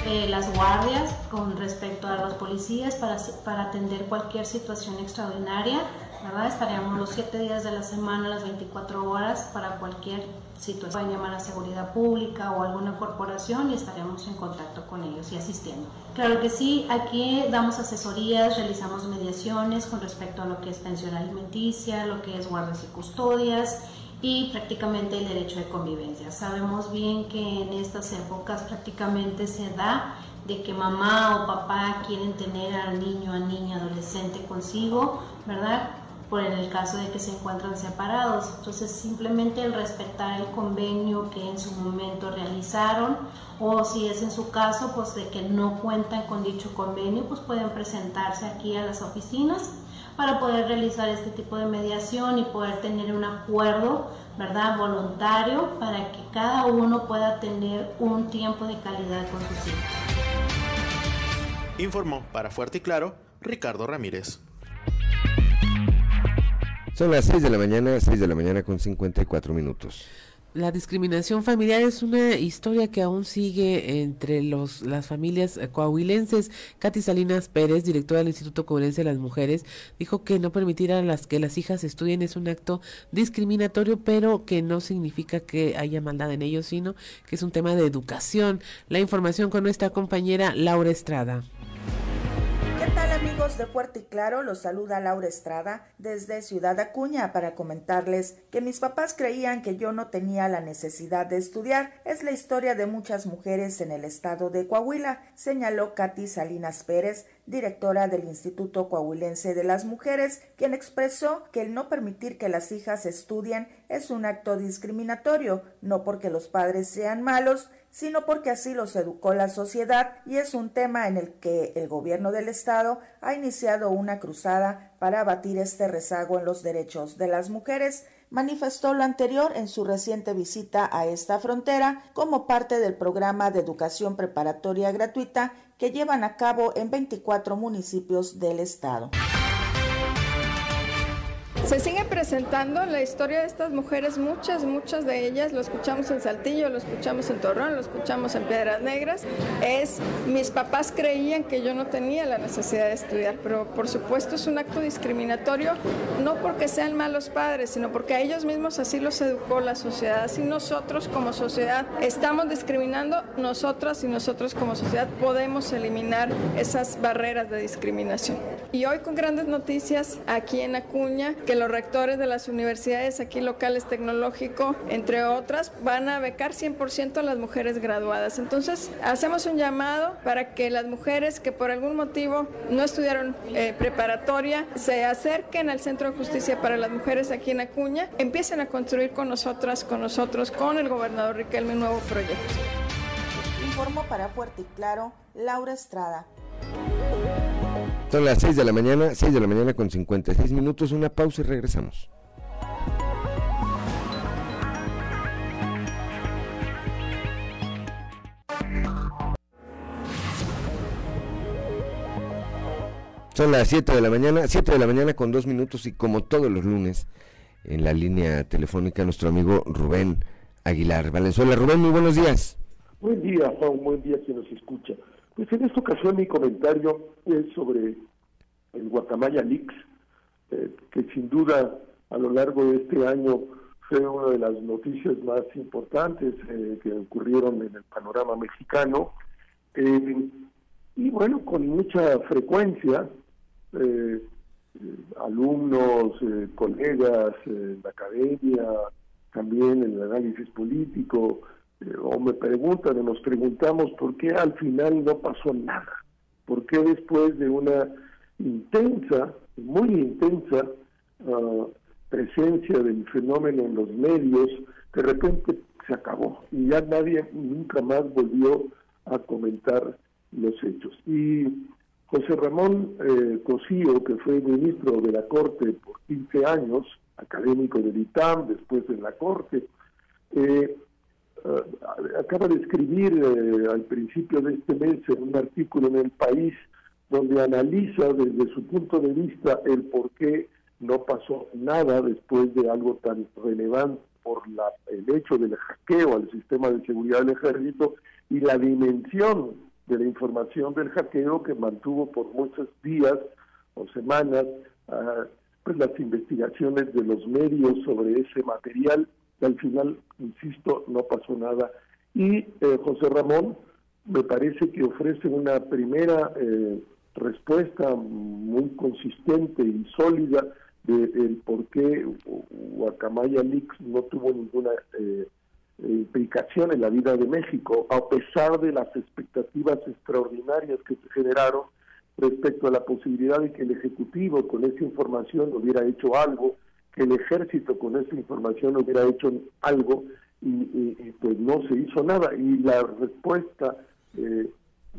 Eh, las guardias con respecto a los policías para, para atender cualquier situación extraordinaria ¿verdad? Estaríamos los 7 días de la semana, las 24 horas para cualquier situación. Pueden llamar a seguridad pública o alguna corporación y estaremos en contacto con ellos y asistiendo. Claro que sí, aquí damos asesorías, realizamos mediaciones con respecto a lo que es pensión alimenticia, lo que es guardas y custodias y prácticamente el derecho de convivencia. Sabemos bien que en estas épocas prácticamente se da de que mamá o papá quieren tener al niño, a niña, adolescente consigo, ¿verdad? Por el caso de que se encuentran separados. Entonces simplemente el respetar el convenio que en su momento realizaron o si es en su caso pues de que no cuentan con dicho convenio pues pueden presentarse aquí a las oficinas para poder realizar este tipo de mediación y poder tener un acuerdo, ¿verdad? Voluntario para que cada uno pueda tener un tiempo de calidad con sus hijos. Informó para Fuerte y Claro Ricardo Ramírez. Son las 6 de la mañana, 6 de la mañana con 54 minutos. La discriminación familiar es una historia que aún sigue entre los, las familias coahuilenses. Katy Salinas Pérez, directora del Instituto Coahuilense de las Mujeres, dijo que no permitir a las que las hijas estudien es un acto discriminatorio, pero que no significa que haya maldad en ellos, sino que es un tema de educación. La información con nuestra compañera Laura Estrada. ¿Qué tal amigos de Fuerte y Claro? Los saluda Laura Estrada desde Ciudad Acuña para comentarles que mis papás creían que yo no tenía la necesidad de estudiar. Es la historia de muchas mujeres en el estado de Coahuila, señaló Katy Salinas Pérez, directora del Instituto Coahuilense de las Mujeres, quien expresó que el no permitir que las hijas estudien es un acto discriminatorio, no porque los padres sean malos, sino porque así los educó la sociedad y es un tema en el que el gobierno del estado ha iniciado una cruzada para abatir este rezago en los derechos de las mujeres. Manifestó lo anterior en su reciente visita a esta frontera como parte del programa de educación preparatoria gratuita que llevan a cabo en 24 municipios del estado. Se sigue presentando la historia de estas mujeres, muchas, muchas de ellas, lo escuchamos en Saltillo, lo escuchamos en Torreón, lo escuchamos en Piedras Negras, es mis papás creían que yo no tenía la necesidad de estudiar, pero por supuesto es un acto discriminatorio, no porque sean malos padres, sino porque a ellos mismos así los educó la sociedad, así nosotros como sociedad estamos discriminando, nosotras y nosotros como sociedad podemos eliminar esas barreras de discriminación. Y hoy con grandes noticias aquí en Acuña, que los rectores de las universidades aquí locales tecnológico, entre otras, van a becar 100% a las mujeres graduadas. Entonces, hacemos un llamado para que las mujeres que por algún motivo no estudiaron eh, preparatoria se acerquen al Centro de Justicia para las Mujeres aquí en Acuña, empiecen a construir con nosotras, con nosotros, con el gobernador Riquelme un nuevo proyecto. Informo para Fuerte y Claro, Laura Estrada. Son las 6 de la mañana, 6 de la mañana con 56 minutos, una pausa y regresamos. Son las 7 de la mañana, 7 de la mañana con 2 minutos y como todos los lunes, en la línea telefónica nuestro amigo Rubén Aguilar Valenzuela. Rubén, muy buenos días. Buen día, Juan, buen día quien nos escucha. Pues en esta ocasión mi comentario es sobre el Guacamaya Leaks, eh, que sin duda a lo largo de este año fue una de las noticias más importantes eh, que ocurrieron en el panorama mexicano. Eh, y bueno, con mucha frecuencia, alumnos, colegas en la academia, también en el análisis político, o me preguntan o nos preguntamos por qué al final no pasó nada, por qué después de una intensa, muy intensa ah, presencia del fenómeno en los medios, de repente se acabó y ya nadie nunca más volvió a comentar los hechos. Y José Ramón eh, Cosío, que fue ministro de la Corte por 15 años, académico del ITAM, después en la Corte, eh, ah, acaba de escribir eh, al principio de este mes en un artículo en El País donde analiza desde su punto de vista el por qué no pasó nada después de algo tan relevante por la, el hecho del hackeo al sistema de seguridad del ejército y la dimensión de la información del hackeo que mantuvo por muchos días o semanas ah, pues las investigaciones de los medios sobre ese material al final, insisto, no pasó nada. Y eh, José Ramón me parece que ofrece una primera eh, respuesta muy consistente y sólida del por qué Guacamaya Leaks no tuvo ninguna eh, implicación en la vida de México, a pesar de las expectativas extraordinarias que se generaron respecto a la posibilidad de que el Ejecutivo con esa información hubiera hecho algo, que el Ejército con esa información hubiera hecho algo, y, pues no se hizo nada. Y la respuesta eh,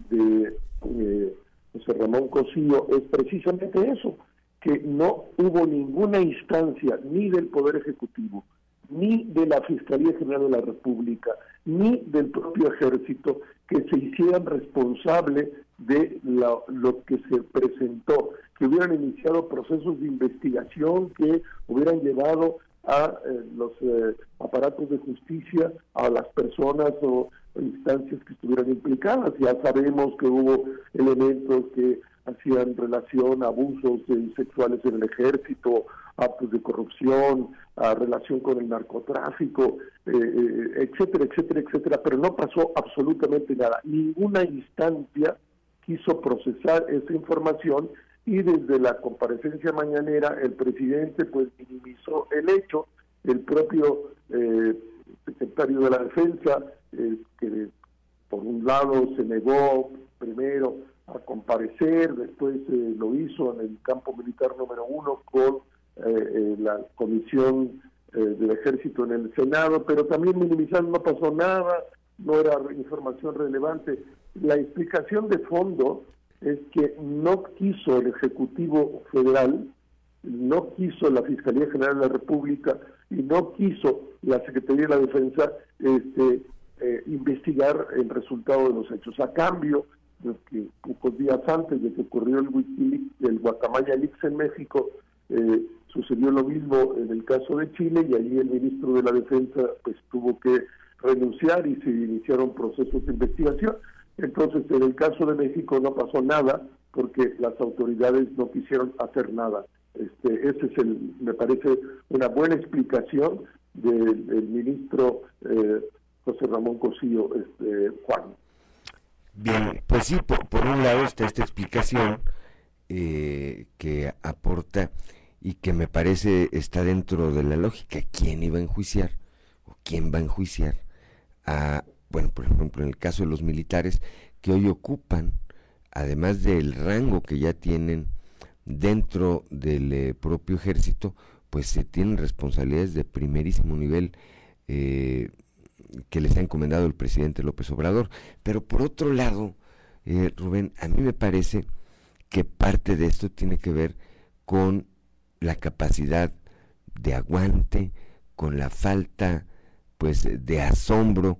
de eh, José Ramón Cosío es precisamente eso, que no hubo ninguna instancia ni del Poder Ejecutivo, ni de la Fiscalía General de la República, ni del propio Ejército que se hicieran responsable de lo, que se presentó, que hubieran iniciado procesos de investigación que hubieran llevado a eh, los eh, aparatos de justicia, a las personas o instancias que estuvieran implicadas. Ya sabemos que hubo elementos que hacían relación a abusos sexuales en el ejército, actos de corrupción, a relación con el narcotráfico, eh, eh, etcétera, etcétera, etcétera, pero no pasó absolutamente nada. Ninguna instancia quiso procesar esa información y desde la comparecencia mañanera el presidente pues minimizó el hecho, el propio secretario de la defensa que por un lado se negó primero a comparecer, después eh, lo hizo en el campo militar número uno con eh, eh, la comisión del ejército en el Senado, pero también minimizando no pasó nada, no era información relevante. La explicación de fondo es que no quiso el Ejecutivo Federal, no quiso la Fiscalía General de la República y no quiso la Secretaría de la Defensa este, investigar el resultado de los hechos. A cambio, que pocos días antes de que ocurrió el Wikileaks, el Guacamaya en México, eh, sucedió lo mismo en el caso de Chile y allí el ministro de la Defensa pues tuvo que renunciar y se iniciaron procesos de investigación. Entonces, en el caso de México no pasó nada porque las autoridades no quisieron hacer nada. Este, ese es el, me parece una buena explicación del, ministro eh, José Ramón Cosío, este, Juan. Bien, pues sí, por, un lado está esta explicación eh, que aporta y que me parece está dentro de la lógica. ¿Quién iba a enjuiciar o quién va a enjuiciar a, bueno, por ejemplo, en el caso de los militares que hoy ocupan, además del rango que ya tienen dentro del eh, propio ejército, pues se tienen responsabilidades de primerísimo nivel. Eh, que les ha encomendado el presidente López Obrador. Pero por otro lado, eh, Rubén, a mí me parece que parte de esto tiene que ver con la capacidad de aguante, con la falta pues de asombro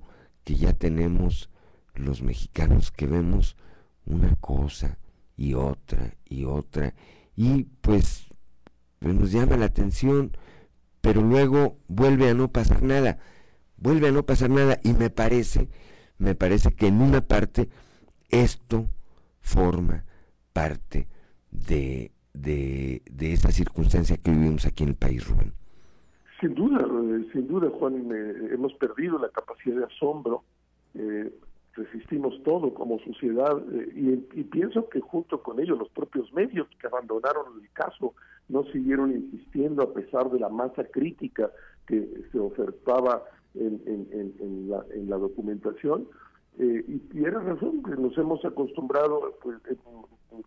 que ya tenemos los mexicanos que vemos una cosa y otra y otra y pues, pues nos llama la atención, pero luego vuelve a no pasar nada vuelve a no pasar nada y me parece, me parece que en una parte esto forma parte de, de, de esa circunstancia que vivimos aquí en el país, Rubén. Sin duda, eh, sin duda, Juan, eh, hemos perdido la capacidad de asombro, eh, resistimos todo como sociedad y, y, pienso que junto con ello los propios medios que abandonaron el caso no siguieron insistiendo a pesar de la masa crítica que se ofertaba en la, documentación. Eh, y, era razón que nos hemos acostumbrado pues,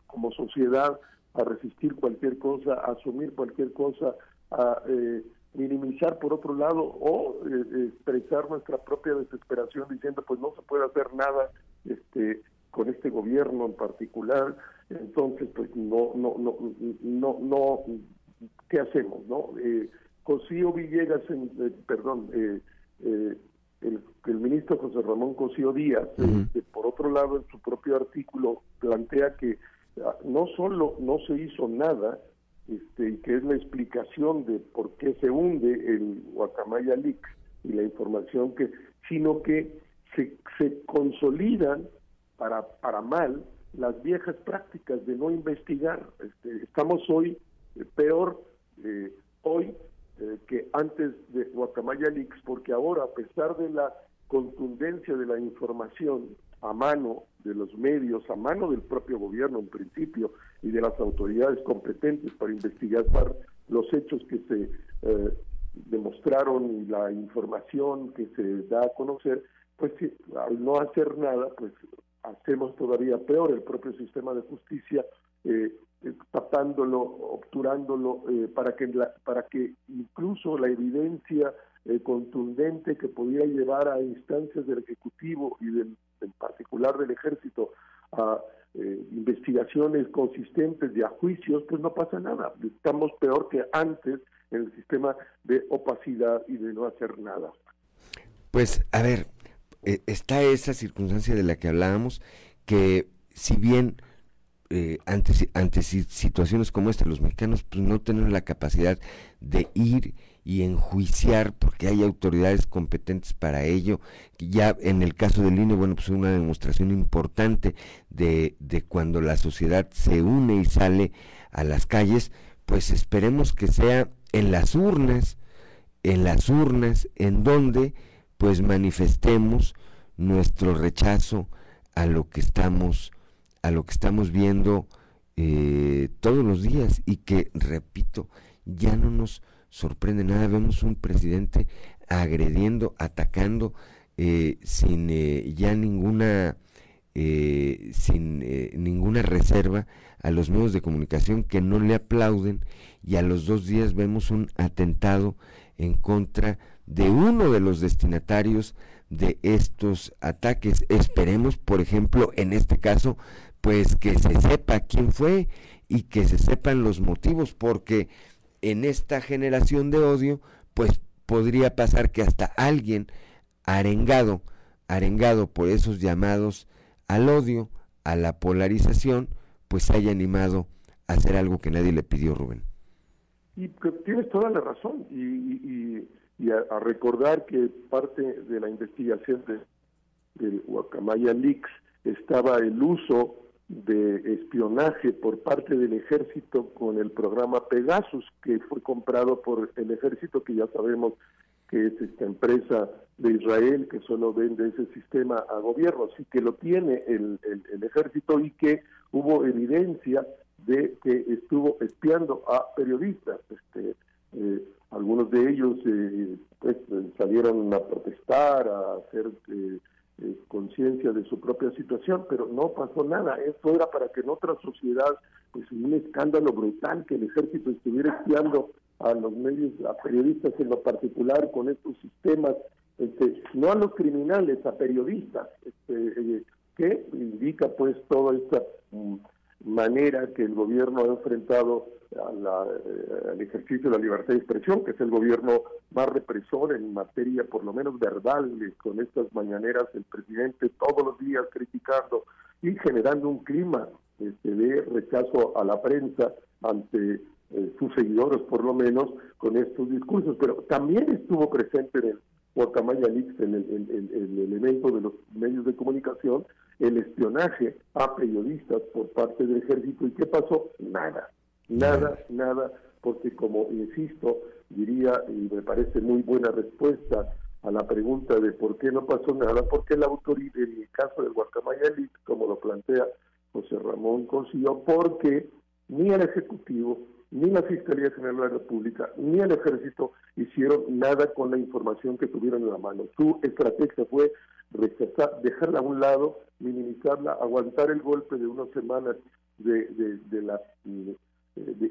como sociedad a resistir cualquier cosa, a asumir cualquier cosa, a eh, minimizar por otro lado o eh, expresar nuestra propia desesperación diciendo pues no se puede hacer nada este con este gobierno en particular entonces pues no no no no no qué hacemos no eh, Cosío Villegas en, perdón eh, eh, el, el, ministro José Ramón Cosío Díaz, por otro lado, en su propio artículo plantea que ah, no solo no se hizo nada, este, y que es la explicación de por qué se hunde el Guacamaya Leaks y la información que, sino que se, consolidan para, para mal las viejas prácticas de no investigar. Este, estamos hoy eh, peor eh, hoy eh, que antes de Guacamaya Leaks, porque ahora, a pesar de la contundencia de la información a mano de los medios, a mano del propio gobierno en principio y de las autoridades competentes para investigar los hechos que se eh, demostraron y la información que se da a conocer, pues al no hacer nada, pues hacemos todavía peor el propio sistema de justicia eh, tapándolo, obturándolo, eh, para, que para que incluso la evidencia eh, contundente que pudiera llevar a instancias del Ejecutivo y del, en particular del Ejército a investigaciones consistentes y a juicios, pues no pasa nada. Estamos peor que antes en el sistema de opacidad y de no hacer nada. Pues a ver, está esa circunstancia de la que hablábamos, que si bien eh, ante, situaciones como esta, los mexicanos pues, no tenemos la capacidad de ir y enjuiciar porque hay autoridades competentes para ello. Ya en el caso del INE, bueno, pues una demostración importante de, de cuando la sociedad se une y sale a las calles, pues esperemos que sea en las urnas, en las urnas en donde pues manifestemos nuestro rechazo a lo que estamos a lo que estamos viendo eh, todos los días y que, repito, ya no nos sorprende nada. Vemos un presidente agrediendo, atacando, eh, sin eh, ya ninguna, sin ninguna reserva a los medios de comunicación que no le aplauden y a los dos días vemos un atentado en contra de uno de los destinatarios de estos ataques. Esperemos, por ejemplo, en este caso, pues que se sepa quién fue y que se sepan los motivos, porque en esta generación de odio, pues podría pasar que hasta alguien arengado, arengado por esos llamados al odio, a la polarización, pues haya animado a hacer algo que nadie le pidió, Rubén. Y tienes toda la razón, y, a, recordar que parte de la investigación de, del Guacamaya Leaks estaba el uso de espionaje por parte del ejército con el programa Pegasus, que fue comprado por el ejército, que ya sabemos que es esta empresa de Israel que solo vende ese sistema a gobiernos y que lo tiene el, el, ejército y que hubo evidencia de que estuvo espiando a periodistas. Este, eh, algunos de ellos eh, pues, salieron a protestar, a hacer... Eh, eh, conciencia de su propia situación, pero no pasó nada. Esto era para que en otra sociedad, pues un escándalo brutal, que el ejército estuviera espiando a los medios, a periodistas en lo particular, con estos sistemas, este, no a los criminales, a periodistas, este, eh, que indica pues toda esta mm, manera que el gobierno ha enfrentado eh, al ejercicio de la libertad de expresión, que es el gobierno más represor en materia, por lo menos verbal, con estas mañaneras, el presidente todos los días criticando y generando un clima este, de rechazo a la prensa ante eh, sus seguidores, por lo menos, con estos discursos. Pero también estuvo presente en el Guacamaya Leaks, el, el, el, elemento de los medios de comunicación, el espionaje a periodistas por parte del ejército. ¿Y qué pasó? Nada, nada, nada, porque como insisto, diría, y me parece muy buena respuesta a la pregunta de por qué no pasó nada, porque la autoridad, en el caso del Guacamaya Leaks, como lo plantea José Ramón consiguió, porque ni el Ejecutivo, ni la Fiscalía General de la República, ni el Ejército hicieron nada con la información que tuvieron en la mano. Su estrategia fue rechazar, dejarla a un lado, minimizarla, aguantar el golpe de unas semanas de, de, la eh,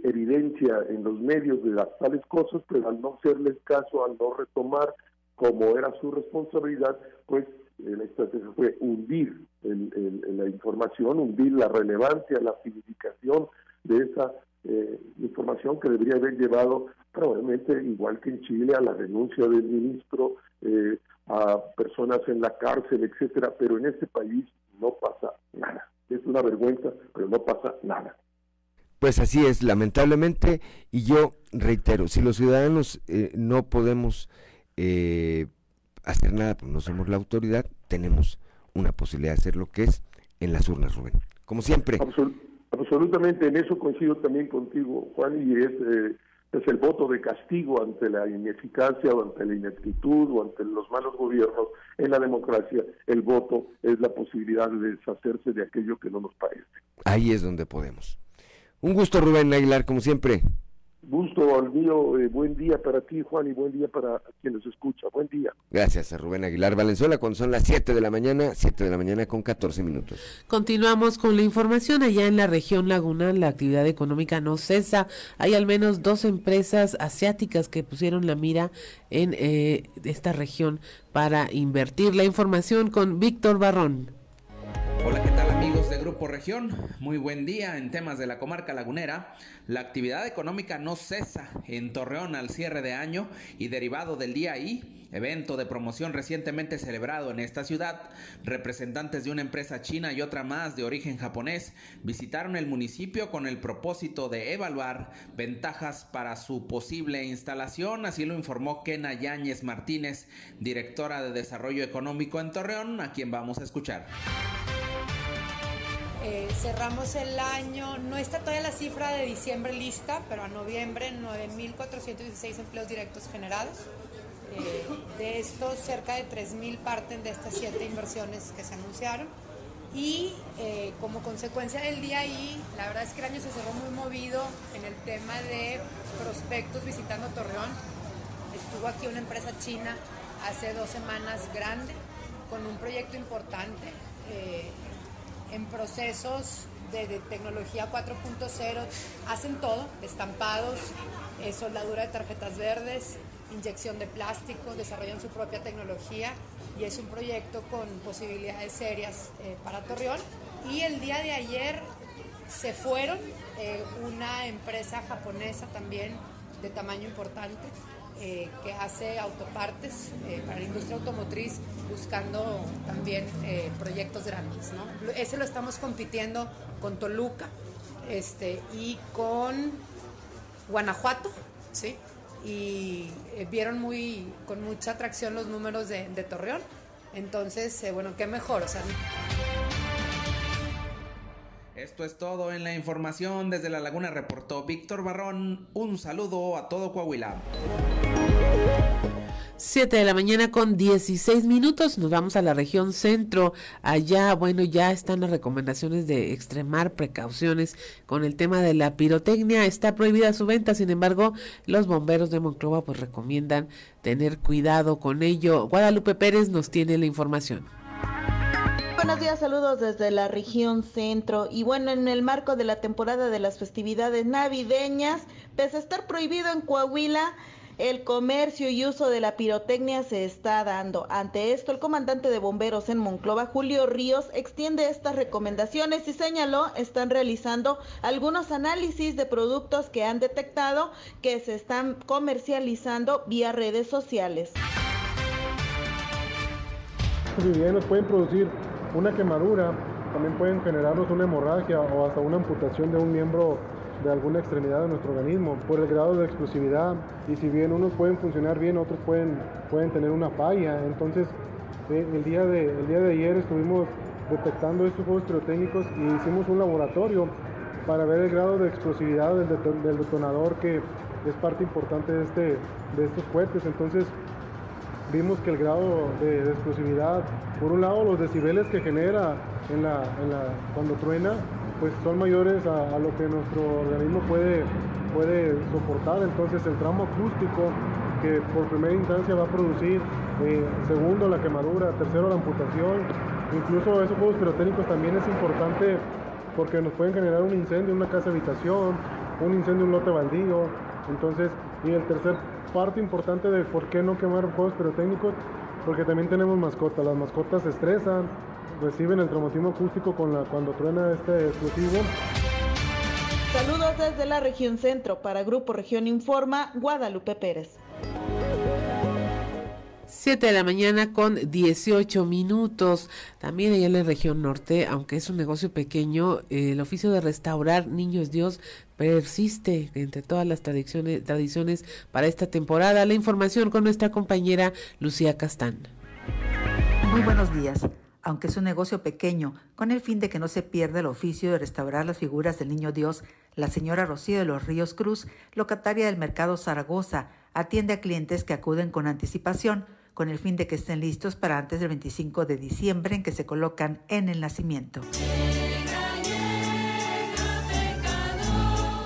evidencia en los medios de las tales cosas, pero al no hacerles caso, al no retomar como era su responsabilidad, pues eh, la estrategia fue hundir la información, hundir la relevancia, la significación de esa eh, información que debería haber llevado probablemente, igual que en Chile, a la renuncia del ministro, eh, a personas en la cárcel, etcétera, pero en este país no pasa nada. Es una vergüenza, pero no pasa nada. Pues así es, lamentablemente, y yo reitero, si los ciudadanos eh, no podemos hacer nada, pues no somos la autoridad, tenemos una posibilidad de hacer lo que es en las urnas, Rubén. Como siempre. Absolutamente, en eso coincido también contigo, Juan, y es, eh, es el voto de castigo ante la ineficacia o ante la ineptitud o ante los malos gobiernos en la democracia. El voto es la posibilidad de deshacerse de aquello que no nos parece. Ahí es donde podemos. Un gusto, Rubén Aguilar, como siempre. Gusto al mío, eh, buen día para ti Juan y buen día para quien nos escucha, buen día. Gracias a Rubén Aguilar Valenzuela cuando son las 7 de la mañana, 7 de la mañana con 14 minutos. Continuamos con la información allá en la región Laguna, la actividad económica no cesa, hay al menos dos empresas asiáticas que pusieron la mira en eh, esta región para invertir. La información con Víctor Barrón. Hola, ¿qué tal Grupo Región? Muy buen día en temas de la comarca lagunera. La actividad económica no cesa en Torreón al cierre de año y derivado del día I, evento de promoción recientemente celebrado en esta ciudad, representantes de una empresa china y otra más de origen japonés visitaron el municipio con el propósito de evaluar ventajas para su posible instalación, así lo informó Kena Yáñez Martínez, directora de Desarrollo Económico en Torreón, a quien vamos a escuchar. Eh, cerramos el año, no está todavía la cifra de diciembre lista, pero a noviembre 9.416 empleos directos generados. Eh, de estos, cerca de 3.000 parten de estas siete inversiones que se anunciaron. Y eh, como consecuencia del día ahí, la verdad es que el año se cerró muy movido en el tema de prospectos visitando Torreón. Estuvo aquí una empresa china hace dos semanas grande, con un proyecto importante en procesos de, tecnología 4.0 hacen todo, estampados, eh, soldadura de tarjetas verdes, inyección de plástico, desarrollan su propia tecnología y es un proyecto con posibilidades serias eh, para Torreón. Y el día de ayer se fueron eh, una empresa japonesa también de tamaño importante eh, que hace autopartes eh, para la industria automotriz buscando también eh, proyectos grandes. ¿no? Ese lo estamos compitiendo con Toluca este, y con Guanajuato, ¿sí? y vieron muy, con mucha atracción los números de, de Torreón. Entonces, bueno, qué mejor. O sea, esto es todo en la información. Desde La Laguna reportó Víctor Barrón. Un saludo a todo Coahuila. 7 de la mañana con 16 minutos. Nos vamos a la región centro. Allá, bueno, ya están las recomendaciones de extremar precauciones con el tema de la pirotecnia. Está prohibida su venta, sin embargo, los bomberos de Monclova pues recomiendan tener cuidado con ello. Guadalupe Pérez nos tiene la información. Buenos días, saludos desde la región centro. Y bueno, en el marco de la temporada de las festividades navideñas, pese a estar prohibido en Coahuila, el comercio y uso de la pirotecnia se está dando. Ante esto, el comandante de bomberos en Monclova, Julio Ríos, extiende estas recomendaciones y señaló están realizando algunos análisis de productos que han detectado que se están comercializando vía redes sociales. Bien nos pueden producir una quemadura, también pueden generarnos una hemorragia o hasta una amputación de un miembro de alguna extremidad de nuestro organismo por el grado de explosividad y si bien unos pueden funcionar bien, otros pueden, pueden tener una falla. Entonces, eh, el, día de, el día de ayer estuvimos detectando estos juegos pirotécnicos y hicimos un laboratorio para ver el grado de explosividad del, detonador que es parte importante de, este, de estos cohetes. Entonces, vimos que el grado de, explosividad, por un lado los decibeles que genera en la, cuando truena, pues son mayores a, lo que nuestro organismo puede, puede soportar. Entonces el tramo acústico que por primera instancia va a producir, eh, segundo la quemadura, tercero la amputación, incluso esos juegos pirotécnicos también es importante porque nos pueden generar un incendio en una casa habitación, un incendio en un lote baldío. Entonces, y el tercer parte importante de por qué no quemar juegos pirotécnicos, porque también tenemos mascotas. Las mascotas se estresan, reciben el traumatismo acústico con la, cuando truena este explosivo. Saludos desde la región centro para Grupo Región Informa, Guadalupe Pérez. 7 de la mañana con 18 minutos. También allá en la región norte, aunque es un negocio pequeño, el oficio de restaurar Niños Dios persiste entre todas las tradiciones, tradiciones para esta temporada. La información con nuestra compañera Lucía Castán. Muy buenos días. Aunque es un negocio pequeño, con el fin de que no se pierda el oficio de restaurar las figuras del Niño Dios, la señora Rocío de los Ríos Cruz, locataria del mercado Zaragoza, atiende a clientes que acuden con anticipación con el fin de que estén listos para antes del 25 de diciembre en que se colocan en el nacimiento.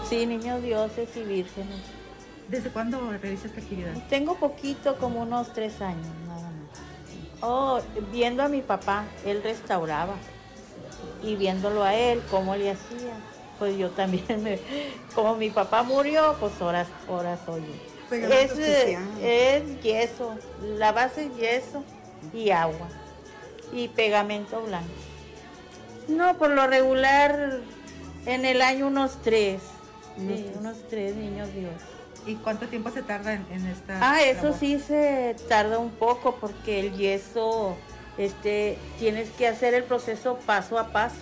Sí, niños dioses y vírgenes. ¿Desde cuándo realiza esta actividad? Tengo poquito, como unos tres años, nada más. Oh, viendo a mi papá, él restauraba. Y viéndolo a él, cómo le hacía. Pues yo también, me, como mi papá murió, pues horas, horas soy es, es yeso, la base es yeso y agua y pegamento blanco. No, por lo regular en el año unos tres, unos tres niños Dios. ¿Y cuánto tiempo se tarda en, esta? Ah, eso sí se tarda un poco porque el yeso, este, tienes que hacer el proceso paso a paso.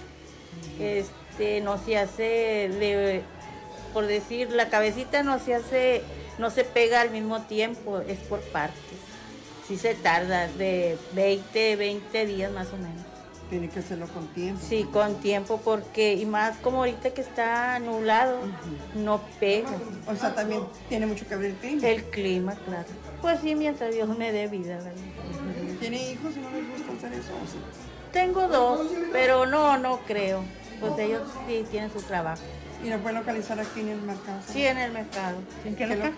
Este, no se hace de, por decir, la cabecita no se hace no se pega al mismo tiempo, es por partes. Sí se tarda de 20, 20 días más o menos. Tiene que hacerlo con tiempo. Sí, con tiempo, porque, y más como ahorita que está nublado, no pega. O sea, también tiene mucho que ver el clima. El clima, claro. Pues sí, mientras Dios me dé vida, ¿verdad? ¿Tiene hijos y no les gusta hacer eso? Tengo dos, pero no, no creo. Pues ellos sí tienen su trabajo. ¿Y lo puede localizar aquí en el mercado? Sí, en el mercado. ¿En qué local?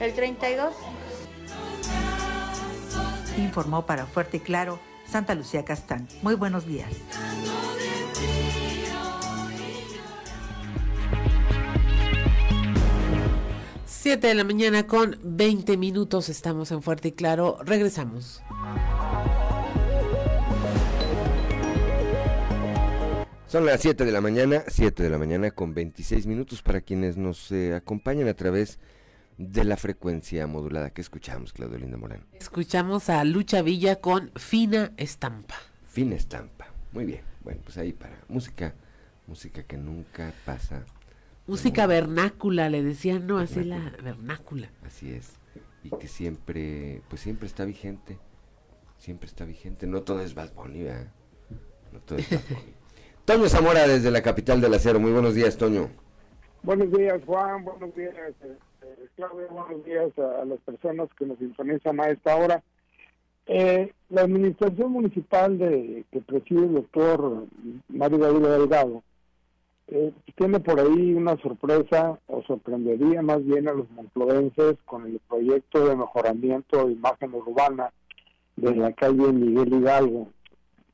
El 32. Informó para Fuerte y Claro Santa Lucía Castán. Muy buenos días. Siete de la mañana con 20 minutos estamos en Fuerte y Claro. Regresamos. Son las 7 de la mañana, 7 de la mañana con 26 minutos para quienes nos eh, acompañan a través de la frecuencia modulada que escuchamos, Claudio Linda Morán. Escuchamos a Lucha Villa con Fina Estampa. Fina Estampa, muy bien. Bueno, pues ahí para música, música que nunca pasa. Música vernácula, le decían, no, así la vernácula. Así es. Y que siempre, pues siempre está vigente. Siempre está vigente. No todo es Bad Bunny, ¿verdad? No todo es Bad Bunny. Toño Zamora desde la capital del acero. Muy buenos días, Toño. Buenos días, Juan. Buenos días, eh, eh. Buenos días a, las personas que nos sintonizan a esta hora. Eh, la administración municipal de que preside el doctor Mario David Delgado tiene por ahí una sorpresa o sorprendería más bien a los monclovenses con el proyecto de mejoramiento de imagen urbana de la calle Miguel Hidalgo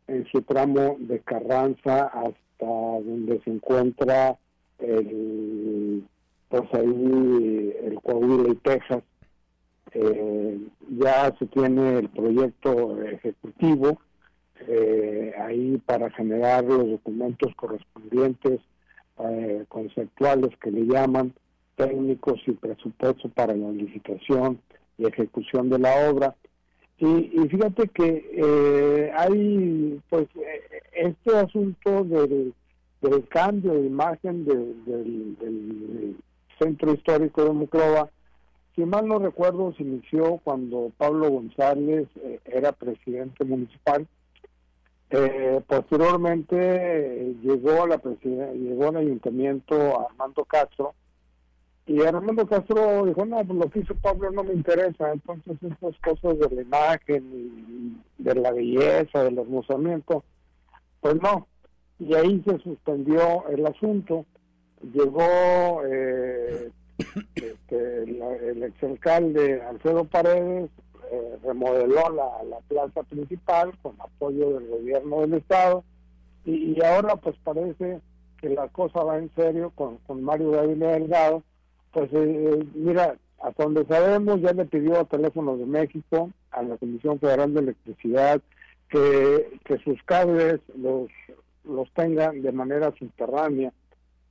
en su tramo de Carranza hasta donde se encuentra el pues ahí el Coahuila y Texas eh, ya se tiene el proyecto ejecutivo eh, ahí para generar los documentos correspondientes eh, conceptuales que le llaman técnicos y presupuesto para la licitación y ejecución de la obra. Y, fíjate que eh, hay, pues, este asunto del, del cambio de imagen del, centro histórico de Muclova. Si mal no recuerdo, se inició cuando Pablo González eh, era presidente municipal. Eh, posteriormente eh, llegó a la llegó al ayuntamiento Armando Castro y Armando Castro dijo no pues lo que hizo Pablo no me interesa entonces estas cosas de la imagen y de la belleza del hermosamiento pues no y ahí se suspendió el asunto. Llegó eh, este, el exalcalde Alfredo Paredes, eh, remodeló la, la, plaza principal con apoyo del gobierno del estado y, ahora pues parece que la cosa va en serio con, con Mario David Delgado. Pues eh, mira, hasta donde sabemos ya le pidió a Teléfonos de México, a la Comisión Federal de Electricidad, que, que sus cables los los tengan de manera subterránea.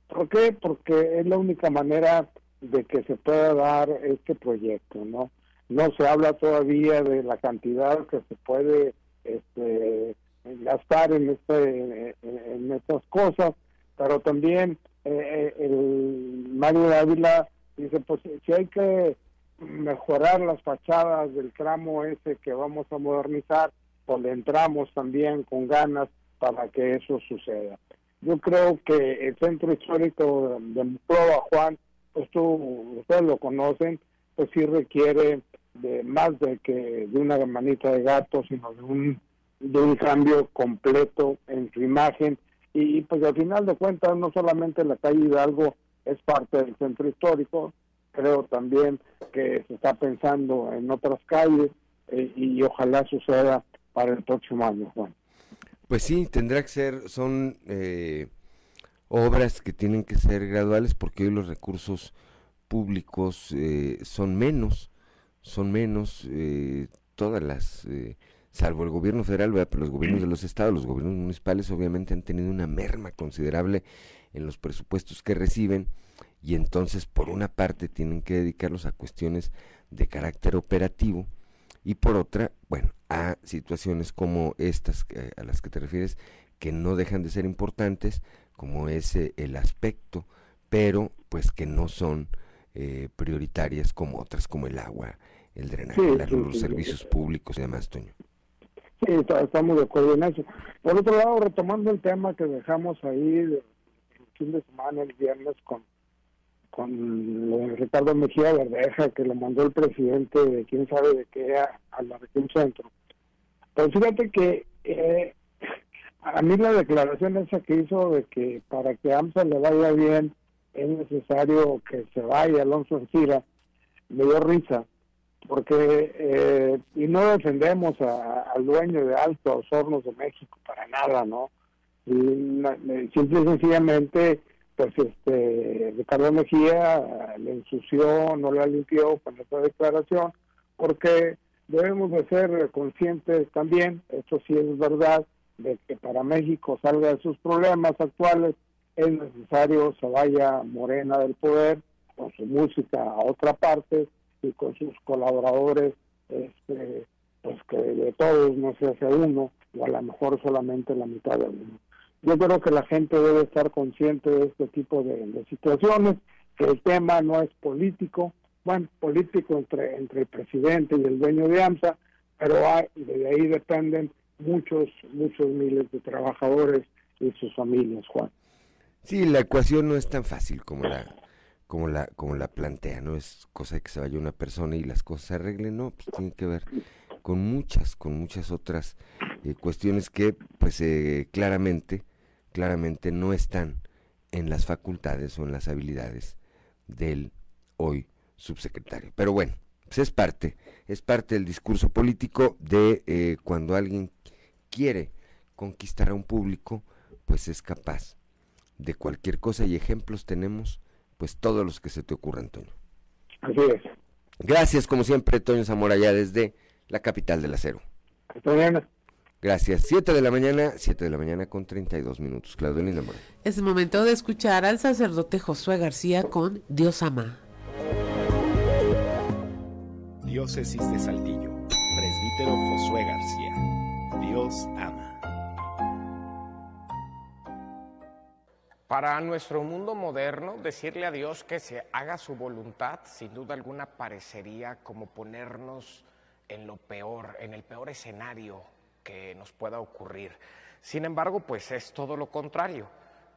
¿Por qué? Porque es la única manera de que se pueda dar este proyecto, ¿no? No se habla todavía de la cantidad que se puede este, gastar en este en estas cosas, pero también eh, el Mario Ávila dice, pues si hay que mejorar las fachadas del tramo ese que vamos a modernizar, pues le entramos también con ganas para que eso suceda. Yo creo que el centro histórico de Muclova, Juan, pues tú, ustedes lo conocen, pues sí requiere de más de que de una manita de gato, sino de un, de un cambio completo en su imagen. Y, pues al final de cuentas, no solamente la calle Hidalgo es parte del centro histórico, creo también que se está pensando en otras calles eh, y ojalá suceda para el próximo año, Juan. Pues sí, tendrá que ser, son eh, obras que tienen que ser graduales porque hoy los recursos públicos eh, son menos, son menos, eh, todas las, salvo el gobierno federal, los gobiernos de los estados, los gobiernos municipales obviamente han tenido una merma considerable en los presupuestos que reciben y entonces por una parte tienen que dedicarlos a cuestiones de carácter operativo y por otra, bueno, a situaciones como estas a las que te refieres, que no dejan de ser importantes, como es el aspecto, pero pues que no son eh, prioritarias como otras, como el agua, el drenaje, los servicios públicos y demás, Toño. Sí, estamos de acuerdo en eso. Por otro lado, retomando el tema que dejamos ahí el fin de semana, el viernes, con con Ricardo Mejía Verdeja, que lo mandó el presidente de quién sabe de qué a, la región centro. Pero fíjate que eh, a mí la declaración esa que hizo de que para que AMSA le vaya bien es necesario que se vaya Alonso Encira, me dio risa, porque, eh, y no defendemos al dueño de Altos Hornos de México para nada, ¿no? Y, simple y sencillamente pues este Ricardo Mejía le ensució, no la limpió con esta declaración, porque debemos de ser conscientes también, esto sí es verdad, de que para México salga de sus problemas actuales es necesario se vaya Morena del poder con su música a otra parte y con sus colaboradores, este, pues que de todos no se hace uno, o a lo mejor solamente la mitad de uno. Yo creo que la gente debe estar consciente de este tipo de, situaciones, que el tema no es político, bueno, político entre, entre el presidente y el dueño de AMSA, pero hay, de ahí dependen muchos, muchos miles de trabajadores y sus familias, Juan. Sí, la ecuación no es tan fácil como la como la como la plantea, no es cosa de que se vaya una persona y las cosas se arreglen, no, pues tiene que ver con muchas, con muchas otras eh, cuestiones que pues eh, claramente claramente no están en las facultades o en las habilidades del hoy subsecretario. Pero bueno, pues es parte, es parte del discurso político de eh, cuando alguien quiere conquistar a un público, pues es capaz de cualquier cosa y ejemplos tenemos, pues todos los que se te ocurran, Toño. Así es. Gracias, como siempre, Toño Zamora, ya desde la capital del acero. Hasta mañana. Gracias. 7 de la mañana, 7 de la mañana con 32 minutos. Claudio Linda Moreno. Es momento de escuchar al sacerdote Josué García con Dios ama. Diócesis de Saltillo. Presbítero Josué García. Dios ama. Para nuestro mundo moderno, decirle a Dios que se haga su voluntad, sin duda alguna parecería como ponernos en lo peor, en el peor escenario que nos pueda ocurrir. Sin embargo, pues es todo lo contrario.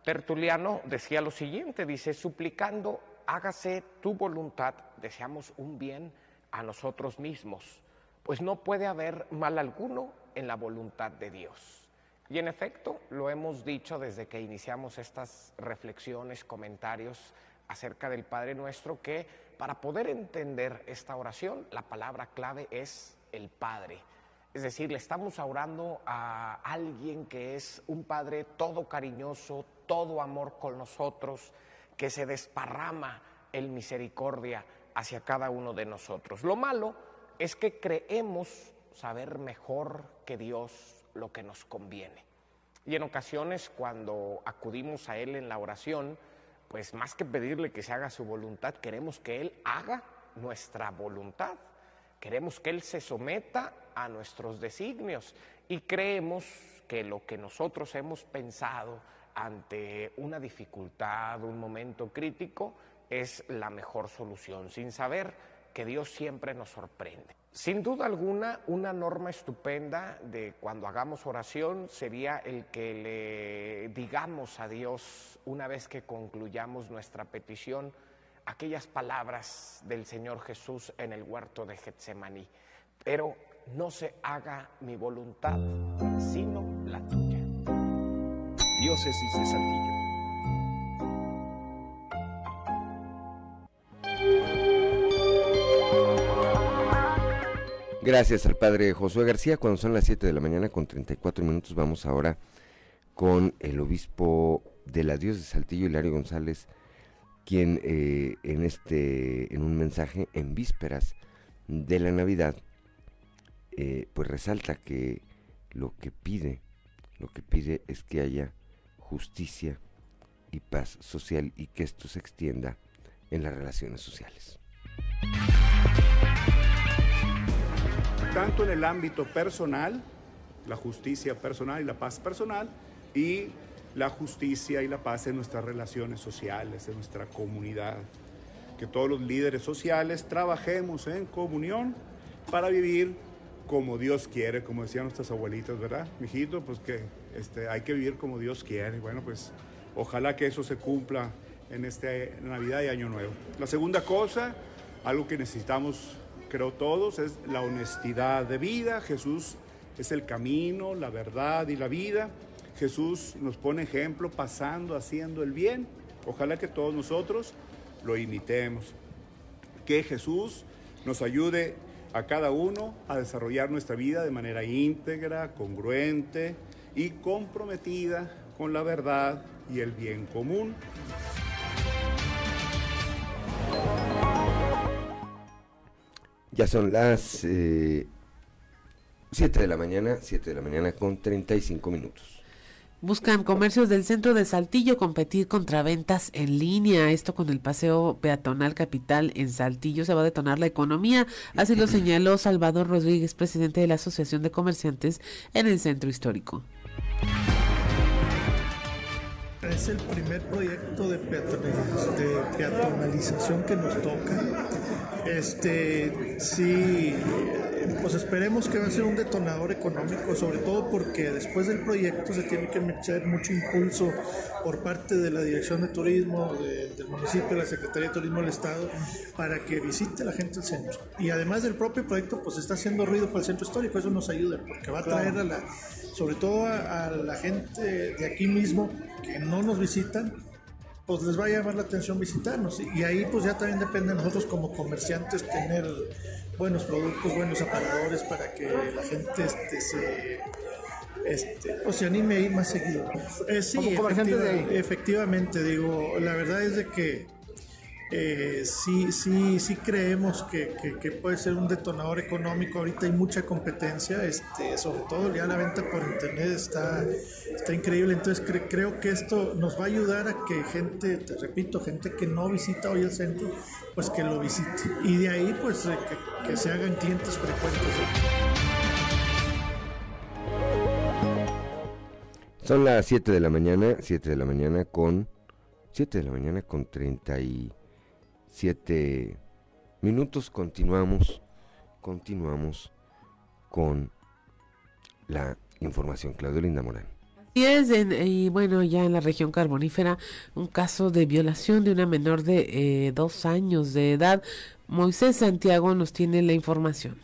Tertuliano decía lo siguiente, dice, suplicando, hágase tu voluntad, deseamos un bien a nosotros mismos, pues no puede haber mal alguno en la voluntad de Dios. Y en efecto, lo hemos dicho desde que iniciamos estas reflexiones, comentarios acerca del Padre Nuestro, que para poder entender esta oración, la palabra clave es el Padre. Es decir, le estamos orando a alguien que es un Padre todo cariñoso, todo amor con nosotros, que se desparrama en misericordia hacia cada uno de nosotros. Lo malo es que creemos saber mejor que Dios lo que nos conviene. Y en ocasiones cuando acudimos a Él en la oración, pues más que pedirle que se haga su voluntad, queremos que Él haga nuestra voluntad. Queremos que Él se someta a nuestros designios y creemos que lo que nosotros hemos pensado ante una dificultad, un momento crítico, es la mejor solución, sin saber que Dios siempre nos sorprende. Sin duda alguna, una norma estupenda de cuando hagamos oración sería el que le digamos a Dios, una vez que concluyamos nuestra petición, aquellas palabras del Señor Jesús en el huerto de Getsemaní. Pero no se haga mi voluntad, sino la tuya. Diócesis de Saltillo. Gracias al padre Josué García. Cuando son las 7 de la mañana con 34 minutos, vamos ahora con el obispo de la Dios de Saltillo, Hilario González, quien eh, en este, en un mensaje en vísperas de la Navidad, eh, pues resalta que lo que pide, lo que pide es que haya justicia y paz social y que esto se extienda en las relaciones sociales. Tanto en el ámbito personal, la justicia personal y la paz personal, y la justicia y la paz en nuestras relaciones sociales, en nuestra comunidad. Que todos los líderes sociales trabajemos en comunión para vivir como Dios quiere, como decían nuestras abuelitas, ¿verdad? Mijito, pues que este, hay que vivir como Dios quiere. Bueno, pues ojalá que eso se cumpla en este Navidad y Año Nuevo. La segunda cosa, algo que necesitamos creo todos, es la honestidad de vida. Jesús es el camino, la verdad y la vida. Jesús nos pone ejemplo pasando, haciendo el bien. Ojalá que todos nosotros lo imitemos. Que Jesús nos ayude a cada uno a desarrollar nuestra vida de manera íntegra, congruente y comprometida con la verdad y el bien común. Ya son las 7 eh, de la mañana, 7 de la mañana con 35 minutos. Buscan comercios del centro de Saltillo competir contra ventas en línea. Esto con el paseo peatonal capital en Saltillo se va a detonar la economía. Así lo señaló Salvador Rodríguez, presidente de la Asociación de Comerciantes en el centro histórico. Es el primer proyecto de, peatonalización que nos toca. Este, sí, pues esperemos que va a ser un detonador económico, sobre todo porque después del proyecto se tiene que meter mucho impulso por parte de la Dirección de Turismo, del municipio, de la Secretaría de Turismo del Estado, para que visite la gente el centro. Y además del propio proyecto, pues está haciendo ruido para el centro histórico, eso nos ayuda, porque va a traer a la sobre todo a, la gente de aquí mismo que no nos visitan, pues les va a llamar la atención visitarnos. Y ahí pues ya también depende de nosotros como comerciantes tener buenos productos, buenos aparadores para que la gente este, se, este, pues, se anime a ir más seguido. Eh, sí, efectivamente, digo, la verdad es de que eh, sí, sí, sí creemos que, puede ser un detonador económico. Ahorita hay mucha competencia, este, sobre todo ya la venta por internet está, está increíble. Entonces creo que esto nos va a ayudar a que gente, te repito, gente que no visita hoy el centro, pues que lo visite. Y de ahí pues que, se hagan clientes frecuentes. Son las 7 de la mañana, 7 de la mañana con 7 de la mañana con 37 minutos. Continuamos, continuamos con la información. Claudio Linda Morán. Y es, y bueno, ya en la región carbonífera, un caso de violación de una menor de eh, dos años de edad. Moisés Santiago nos tiene la información.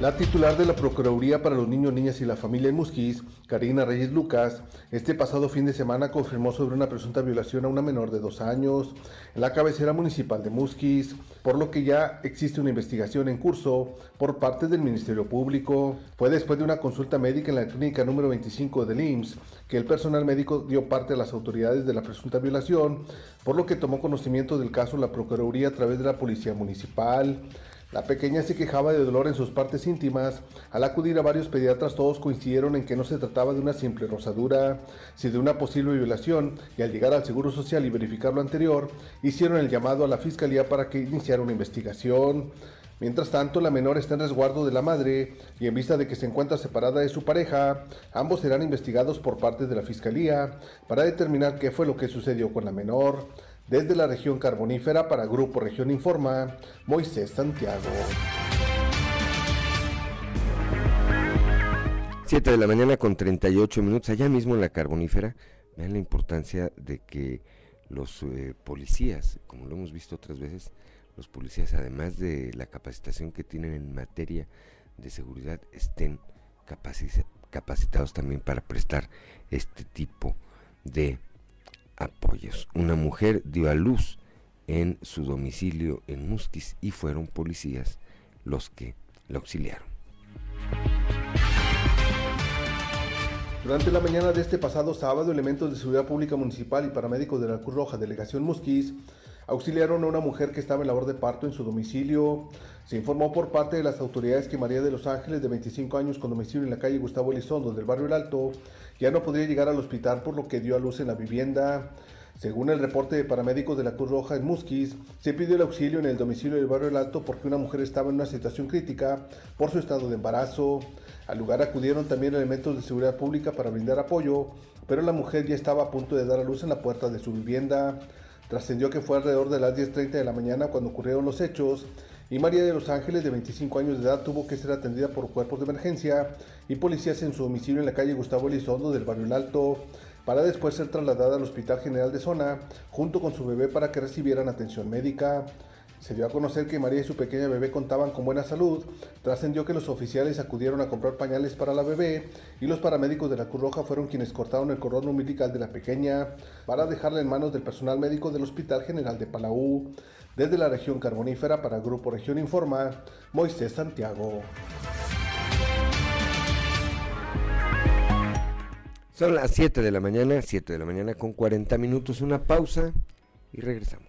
La titular de la Procuraduría para los Niños, Niñas y la Familia en Musquis, Karina Reyes Lucas, este pasado fin de semana confirmó sobre una presunta violación a una menor de dos años en la cabecera municipal de Musquis, por lo que ya existe una investigación en curso por parte del Ministerio Público. Fue después de una consulta médica en la clínica número 25 del IMSS que el personal médico dio parte a las autoridades de la presunta violación, por lo que tomó conocimiento del caso la Procuraduría a través de la Policía Municipal. La pequeña se quejaba de dolor en sus partes íntimas. Al acudir a varios pediatras todos coincidieron en que no se trataba de una simple rosadura, sino de una posible violación y al llegar al Seguro Social y verificar lo anterior, hicieron el llamado a la Fiscalía para que iniciara una investigación. Mientras tanto, la menor está en resguardo de la madre y en vista de que se encuentra separada de su pareja, ambos serán investigados por parte de la Fiscalía para determinar qué fue lo que sucedió con la menor. Desde la región carbonífera para Grupo Región Informa, Moisés Santiago. 7 de la mañana con 38 minutos, allá mismo en la carbonífera. Vean la importancia de que los eh, policías, como lo hemos visto otras veces, los policías, además de la capacitación que tienen en materia de seguridad, estén capacitados también para prestar este tipo de apoyos. Una mujer dio a luz en su domicilio en Musquis y fueron policías los que la auxiliaron. Durante la mañana de este pasado sábado, elementos de seguridad pública municipal y paramédicos de la Cruz Roja, delegación Musquis, auxiliaron a una mujer que estaba en labor de parto en su domicilio. Se informó por parte de las autoridades que María de los Ángeles, de 25 años, con domicilio en la calle Gustavo Elizondo del barrio El Alto, ya no podría llegar al hospital por lo que dio a luz en la vivienda. Según el reporte de paramédicos de la Cruz Roja en Musquis, se pidió el auxilio en el domicilio del barrio El Alto porque una mujer estaba en una situación crítica por su estado de embarazo. Al lugar acudieron también elementos de seguridad pública para brindar apoyo, pero la mujer ya estaba a punto de dar a luz en la puerta de su vivienda. Trascendió que fue alrededor de las 10.30 de la mañana cuando ocurrieron los hechos y María de los Ángeles, de 25 años de edad, tuvo que ser atendida por cuerpos de emergencia y policías en su domicilio en la calle Gustavo Elizondo del barrio El Alto, para después ser trasladada al Hospital General de Zona junto con su bebé para que recibieran atención médica. Se dio a conocer que María y su pequeña bebé contaban con buena salud. Trascendió que los oficiales acudieron a comprar pañales para la bebé y los paramédicos de la Cruz Roja fueron quienes cortaron el cordón umbilical de la pequeña para dejarla en manos del personal médico del Hospital General de Palau. Desde la región carbonífera para Grupo Región Informa, Moisés Santiago. Son las 7 de la mañana, 7 de la mañana con 40 minutos, una pausa y regresamos.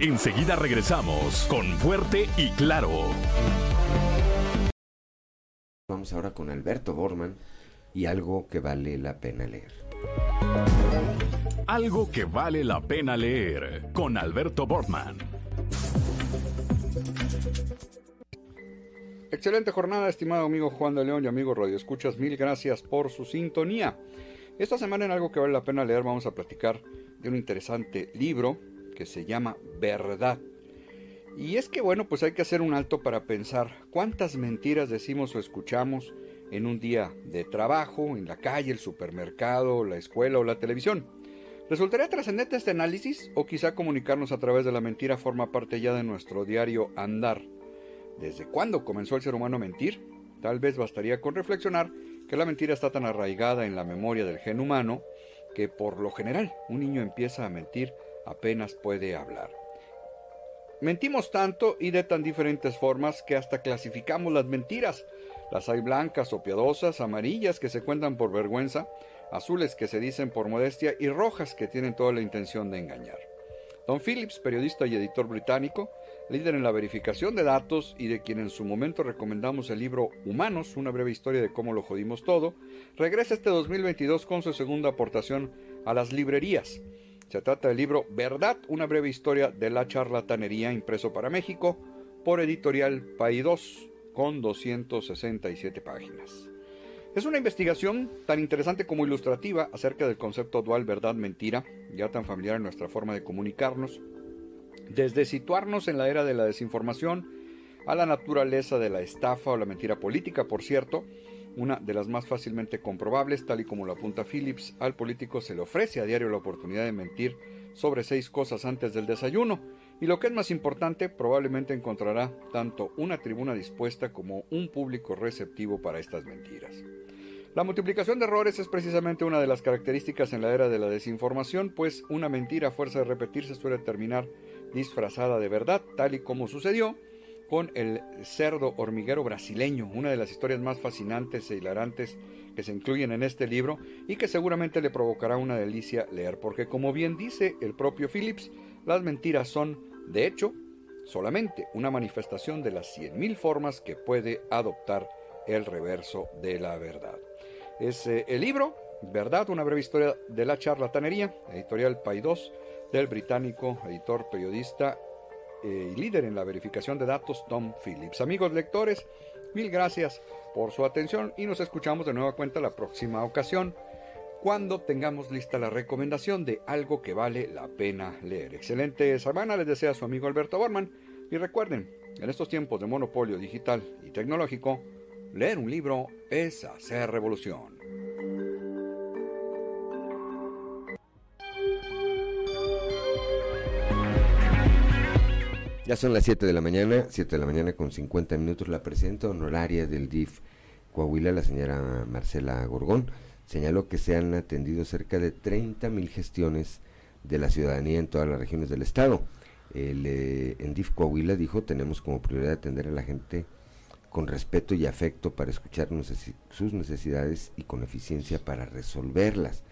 Enseguida regresamos con Fuerte y Claro. Vamos ahora con Alberto Borman y algo que vale la pena leer. Algo que vale la pena leer con Alberto Bortman. Excelente jornada, estimado amigo Juan de León y amigo Radio Escuchas. Mil gracias por su sintonía. Esta semana en algo que vale la pena leer vamos a platicar de un interesante libro que se llama Verdad. Y es que bueno, pues hay que hacer un alto para pensar cuántas mentiras decimos o escuchamos en un día de trabajo, en la calle, el supermercado, la escuela o la televisión. ¿Resultaría trascendente este análisis o quizá comunicarnos a través de la mentira forma parte ya de nuestro diario andar? ¿Desde cuándo comenzó el ser humano a mentir? Tal vez bastaría con reflexionar que la mentira está tan arraigada en la memoria del gen humano que por lo general un niño empieza a mentir apenas puede hablar. Mentimos tanto y de tan diferentes formas que hasta clasificamos las mentiras las hay blancas o piadosas, amarillas que se cuentan por vergüenza, azules que se dicen por modestia y rojas que tienen toda la intención de engañar. Don Phillips, periodista y editor británico, líder en la verificación de datos y de quien en su momento recomendamos el libro Humanos, una breve historia de cómo lo jodimos todo, regresa este 2022 con su segunda aportación a las librerías. Se trata del libro Verdad, una breve historia de la charlatanería impreso para México por editorial Paidós con 267 páginas. Es una investigación tan interesante como ilustrativa acerca del concepto dual verdad-mentira, ya tan familiar en nuestra forma de comunicarnos, desde situarnos en la era de la desinformación a la naturaleza de la estafa o la mentira política, por cierto, una de las más fácilmente comprobables, tal y como lo apunta Phillips, al político se le ofrece a diario la oportunidad de mentir sobre seis cosas antes del desayuno, y lo que es más importante, probablemente encontrará tanto una tribuna dispuesta como un público receptivo para estas mentiras. La multiplicación de errores es precisamente una de las características en la era de la desinformación, pues una mentira a fuerza de repetirse suele terminar disfrazada de verdad, tal y como sucedió con el cerdo hormiguero brasileño, una de las historias más fascinantes e hilarantes que se incluyen en este libro y que seguramente le provocará una delicia leer, porque como bien dice el propio Phillips, las mentiras son, de hecho, solamente una manifestación de las 100.000 formas que puede adoptar el reverso de la verdad. Es eh, el libro, ¿verdad? Una breve historia de la charlatanería, editorial Paidós, del británico editor, periodista eh, y líder en la verificación de datos Tom Phillips. Amigos lectores, mil gracias por su atención y nos escuchamos de nueva cuenta la próxima ocasión cuando tengamos lista la recomendación de algo que vale la pena leer. Excelente semana, les desea su amigo Alberto Borman y recuerden, en estos tiempos de monopolio digital y tecnológico, leer un libro es hacer revolución. Ya son las 7 de la mañana, 7 de la mañana con 50 minutos. La presidenta honoraria del DIF Coahuila, la señora Marcela Gorgón, señaló que se han atendido cerca de 30 mil gestiones de la ciudadanía en todas las regiones del estado. El, eh, en DIF Coahuila dijo, tenemos como prioridad atender a la gente con respeto y afecto para escuchar sus necesidades y con eficiencia para resolverlas.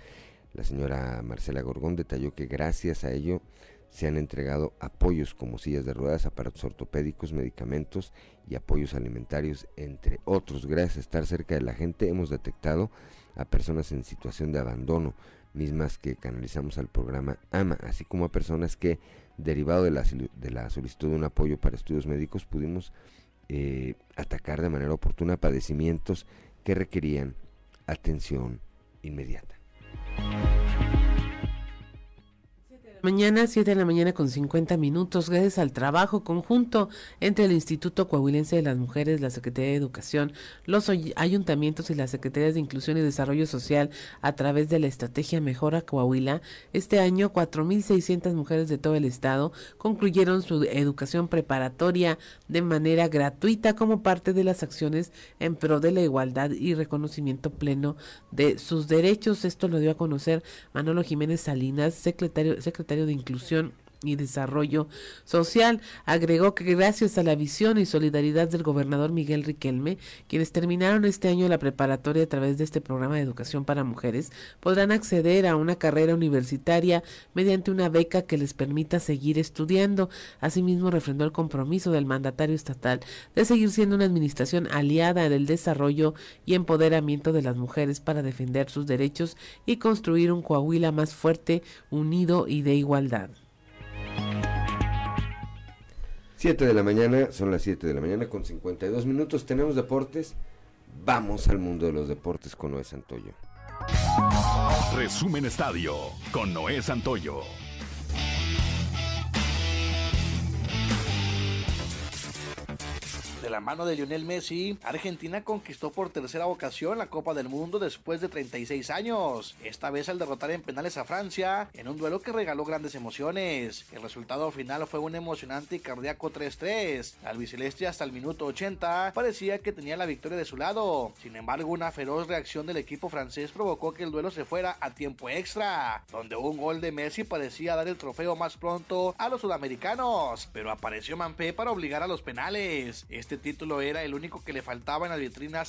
La señora Marcela Gorgón detalló que gracias a ello se han entregado apoyos como sillas de ruedas, aparatos ortopédicos, medicamentos y apoyos alimentarios, entre otros. Gracias a estar cerca de la gente hemos detectado a personas en situación de abandono, mismas que canalizamos al programa AMA, así como a personas que, derivado de la, solicitud de un apoyo para estudios médicos, pudimos eh, atacar de manera oportuna padecimientos que requerían atención inmediata. Mañana, 7 de la mañana con 50 minutos, gracias al trabajo conjunto entre el Instituto Coahuilense de las Mujeres, la Secretaría de Educación, los ayuntamientos y las Secretarías de Inclusión y Desarrollo Social a través de la estrategia Mejora Coahuila, este año 4.600 mujeres de todo el estado concluyeron su educación preparatoria de manera gratuita como parte de las acciones en pro de la igualdad y reconocimiento pleno de sus derechos. Esto lo dio a conocer Manolo Jiménez Salinas, secretario, secretario de Inclusión y Desarrollo Social. Agregó que gracias a la visión y solidaridad del gobernador Miguel Riquelme, quienes terminaron este año la preparatoria a través de este programa de educación para mujeres, podrán acceder a una carrera universitaria mediante una beca que les permita seguir estudiando. Asimismo, refrendó el compromiso del mandatario estatal de seguir siendo una administración aliada del desarrollo y empoderamiento de las mujeres para defender sus derechos y construir un Coahuila más fuerte, unido y de igualdad. 7 de la mañana, son las 7 de la mañana con 52 minutos. Tenemos deportes. Vamos al mundo de los deportes con Noé Santoyo. Resumen Estadio con Noé Santoyo. La mano de Lionel Messi, Argentina conquistó por tercera ocasión la Copa del Mundo después de 36 años, esta vez al derrotar en penales a Francia, en un duelo que regaló grandes emociones. El resultado final fue un emocionante y cardíaco 3-3. Al albiceleste hasta el minuto 80 parecía que tenía la victoria de su lado. Sin embargo, una feroz reacción del equipo francés provocó que el duelo se fuera a tiempo extra, donde un gol de Messi parecía dar el trofeo más pronto a los sudamericanos, pero apareció Mampé para obligar a los penales. Este título era el único que le faltaba en la vitrina a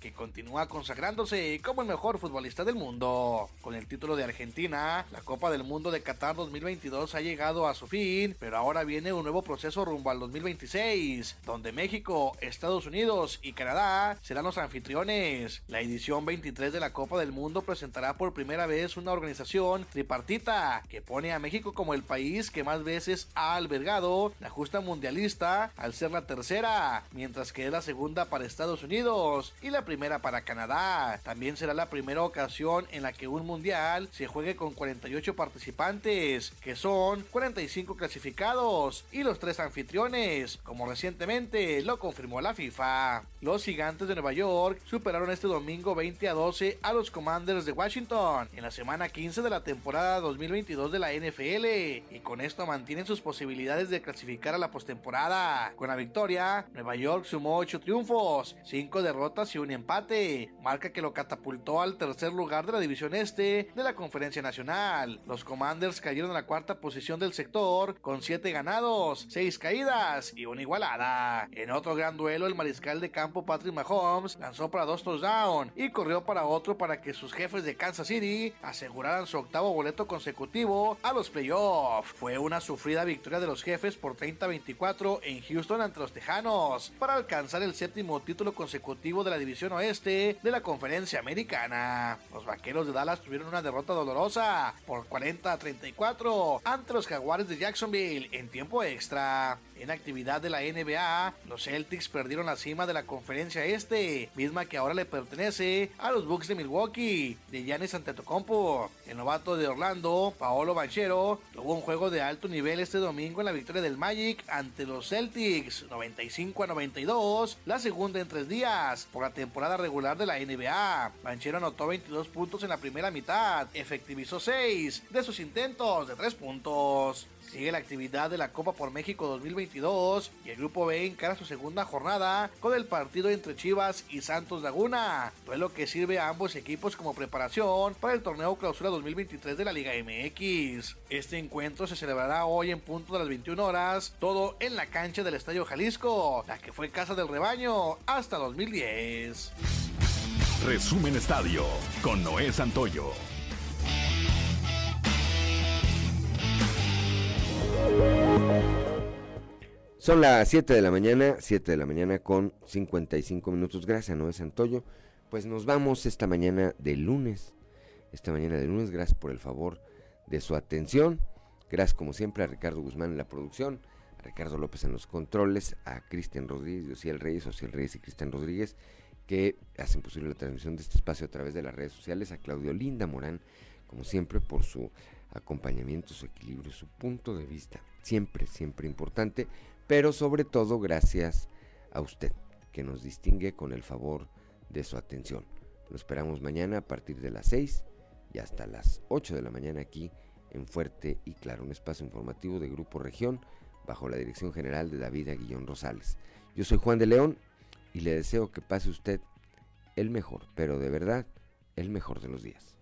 que continúa consagrándose como el mejor futbolista del mundo. Con el título de Argentina, la Copa del Mundo de Qatar 2022 ha llegado a su fin, pero ahora viene un nuevo proceso rumbo al 2026, donde México, Estados Unidos y Canadá serán los anfitriones. La edición 23 de la Copa del Mundo presentará por primera vez una organización tripartita que pone a México como el país que más veces ha albergado la justa mundialista al ser la tercera Mientras que es la segunda para Estados Unidos y la primera para Canadá. También será la primera ocasión en la que un mundial se juegue con 48 participantes, que son 45 clasificados y los tres anfitriones, como recientemente lo confirmó la FIFA. Los gigantes de Nueva York superaron este domingo 20 a 12 a los Commanders de Washington en la semana 15 de la temporada 2022 de la NFL y con esto mantienen sus posibilidades de clasificar a la postemporada. Con la victoria, Nueva York sumó 8 triunfos, 5 derrotas y un empate, marca que lo catapultó al tercer lugar de la división este de la Conferencia Nacional. Los Commanders cayeron en la cuarta posición del sector con 7 ganados, 6 caídas y una igualada. En otro gran duelo, el mariscal de campo Patrick Mahomes lanzó para dos touchdowns y corrió para otro para que sus jefes de Kansas City aseguraran su octavo boleto consecutivo a los playoffs. Fue una sufrida victoria de los jefes por 30-24 en Houston ante los Tejanos para alcanzar el séptimo título consecutivo de la división oeste de la conferencia americana. Los vaqueros de Dallas tuvieron una derrota dolorosa por 40-34 ante los jaguares de Jacksonville en tiempo extra. En actividad de la NBA, los Celtics perdieron la cima de la conferencia este, misma que ahora le pertenece a los Bucks de Milwaukee, de Giannis Antetokounmpo. El novato de Orlando, Paolo Banchero, tuvo un juego de alto nivel este domingo en la victoria del Magic ante los Celtics, 95 a 92, la segunda en tres días por la temporada regular de la NBA. Banchero anotó 22 puntos en la primera mitad, efectivizó 6 de sus intentos de 3 puntos. Sigue la actividad de la Copa por México 2022 y el Grupo B encara su segunda jornada con el partido entre Chivas y Santos Laguna, duelo que sirve a ambos equipos como preparación para el torneo Clausura 2023 de la Liga MX. Este encuentro se celebrará hoy en punto de las 21 horas, todo en la cancha del Estadio Jalisco, la que fue casa del rebaño hasta 2010. Resumen Estadio con Noé Santoyo. Son las 7 de la mañana, 7 de la mañana con 55 minutos. Gracias, Noé Santoyo. Pues nos vamos esta mañana de lunes. Esta mañana de lunes, gracias por el favor de su atención. Gracias como siempre a Ricardo Guzmán en la producción, a Ricardo López en los controles, a Cristian Rodríguez, Ociel Reyes, Ociel Reyes y Cristian Rodríguez, que hacen posible la transmisión de este espacio a través de las redes sociales, a Claudio Linda Morán, como siempre, por su acompañamiento, su equilibrio, su punto de vista. Siempre, siempre importante pero sobre todo gracias a usted, que nos distingue con el favor de su atención. Lo esperamos mañana a partir de las 6 y hasta las 8 de la mañana aquí en Fuerte y Claro, un espacio informativo de Grupo Región bajo la dirección general de David Aguillón Rosales. Yo soy Juan de León y le deseo que pase usted el mejor, pero de verdad, el mejor de los días.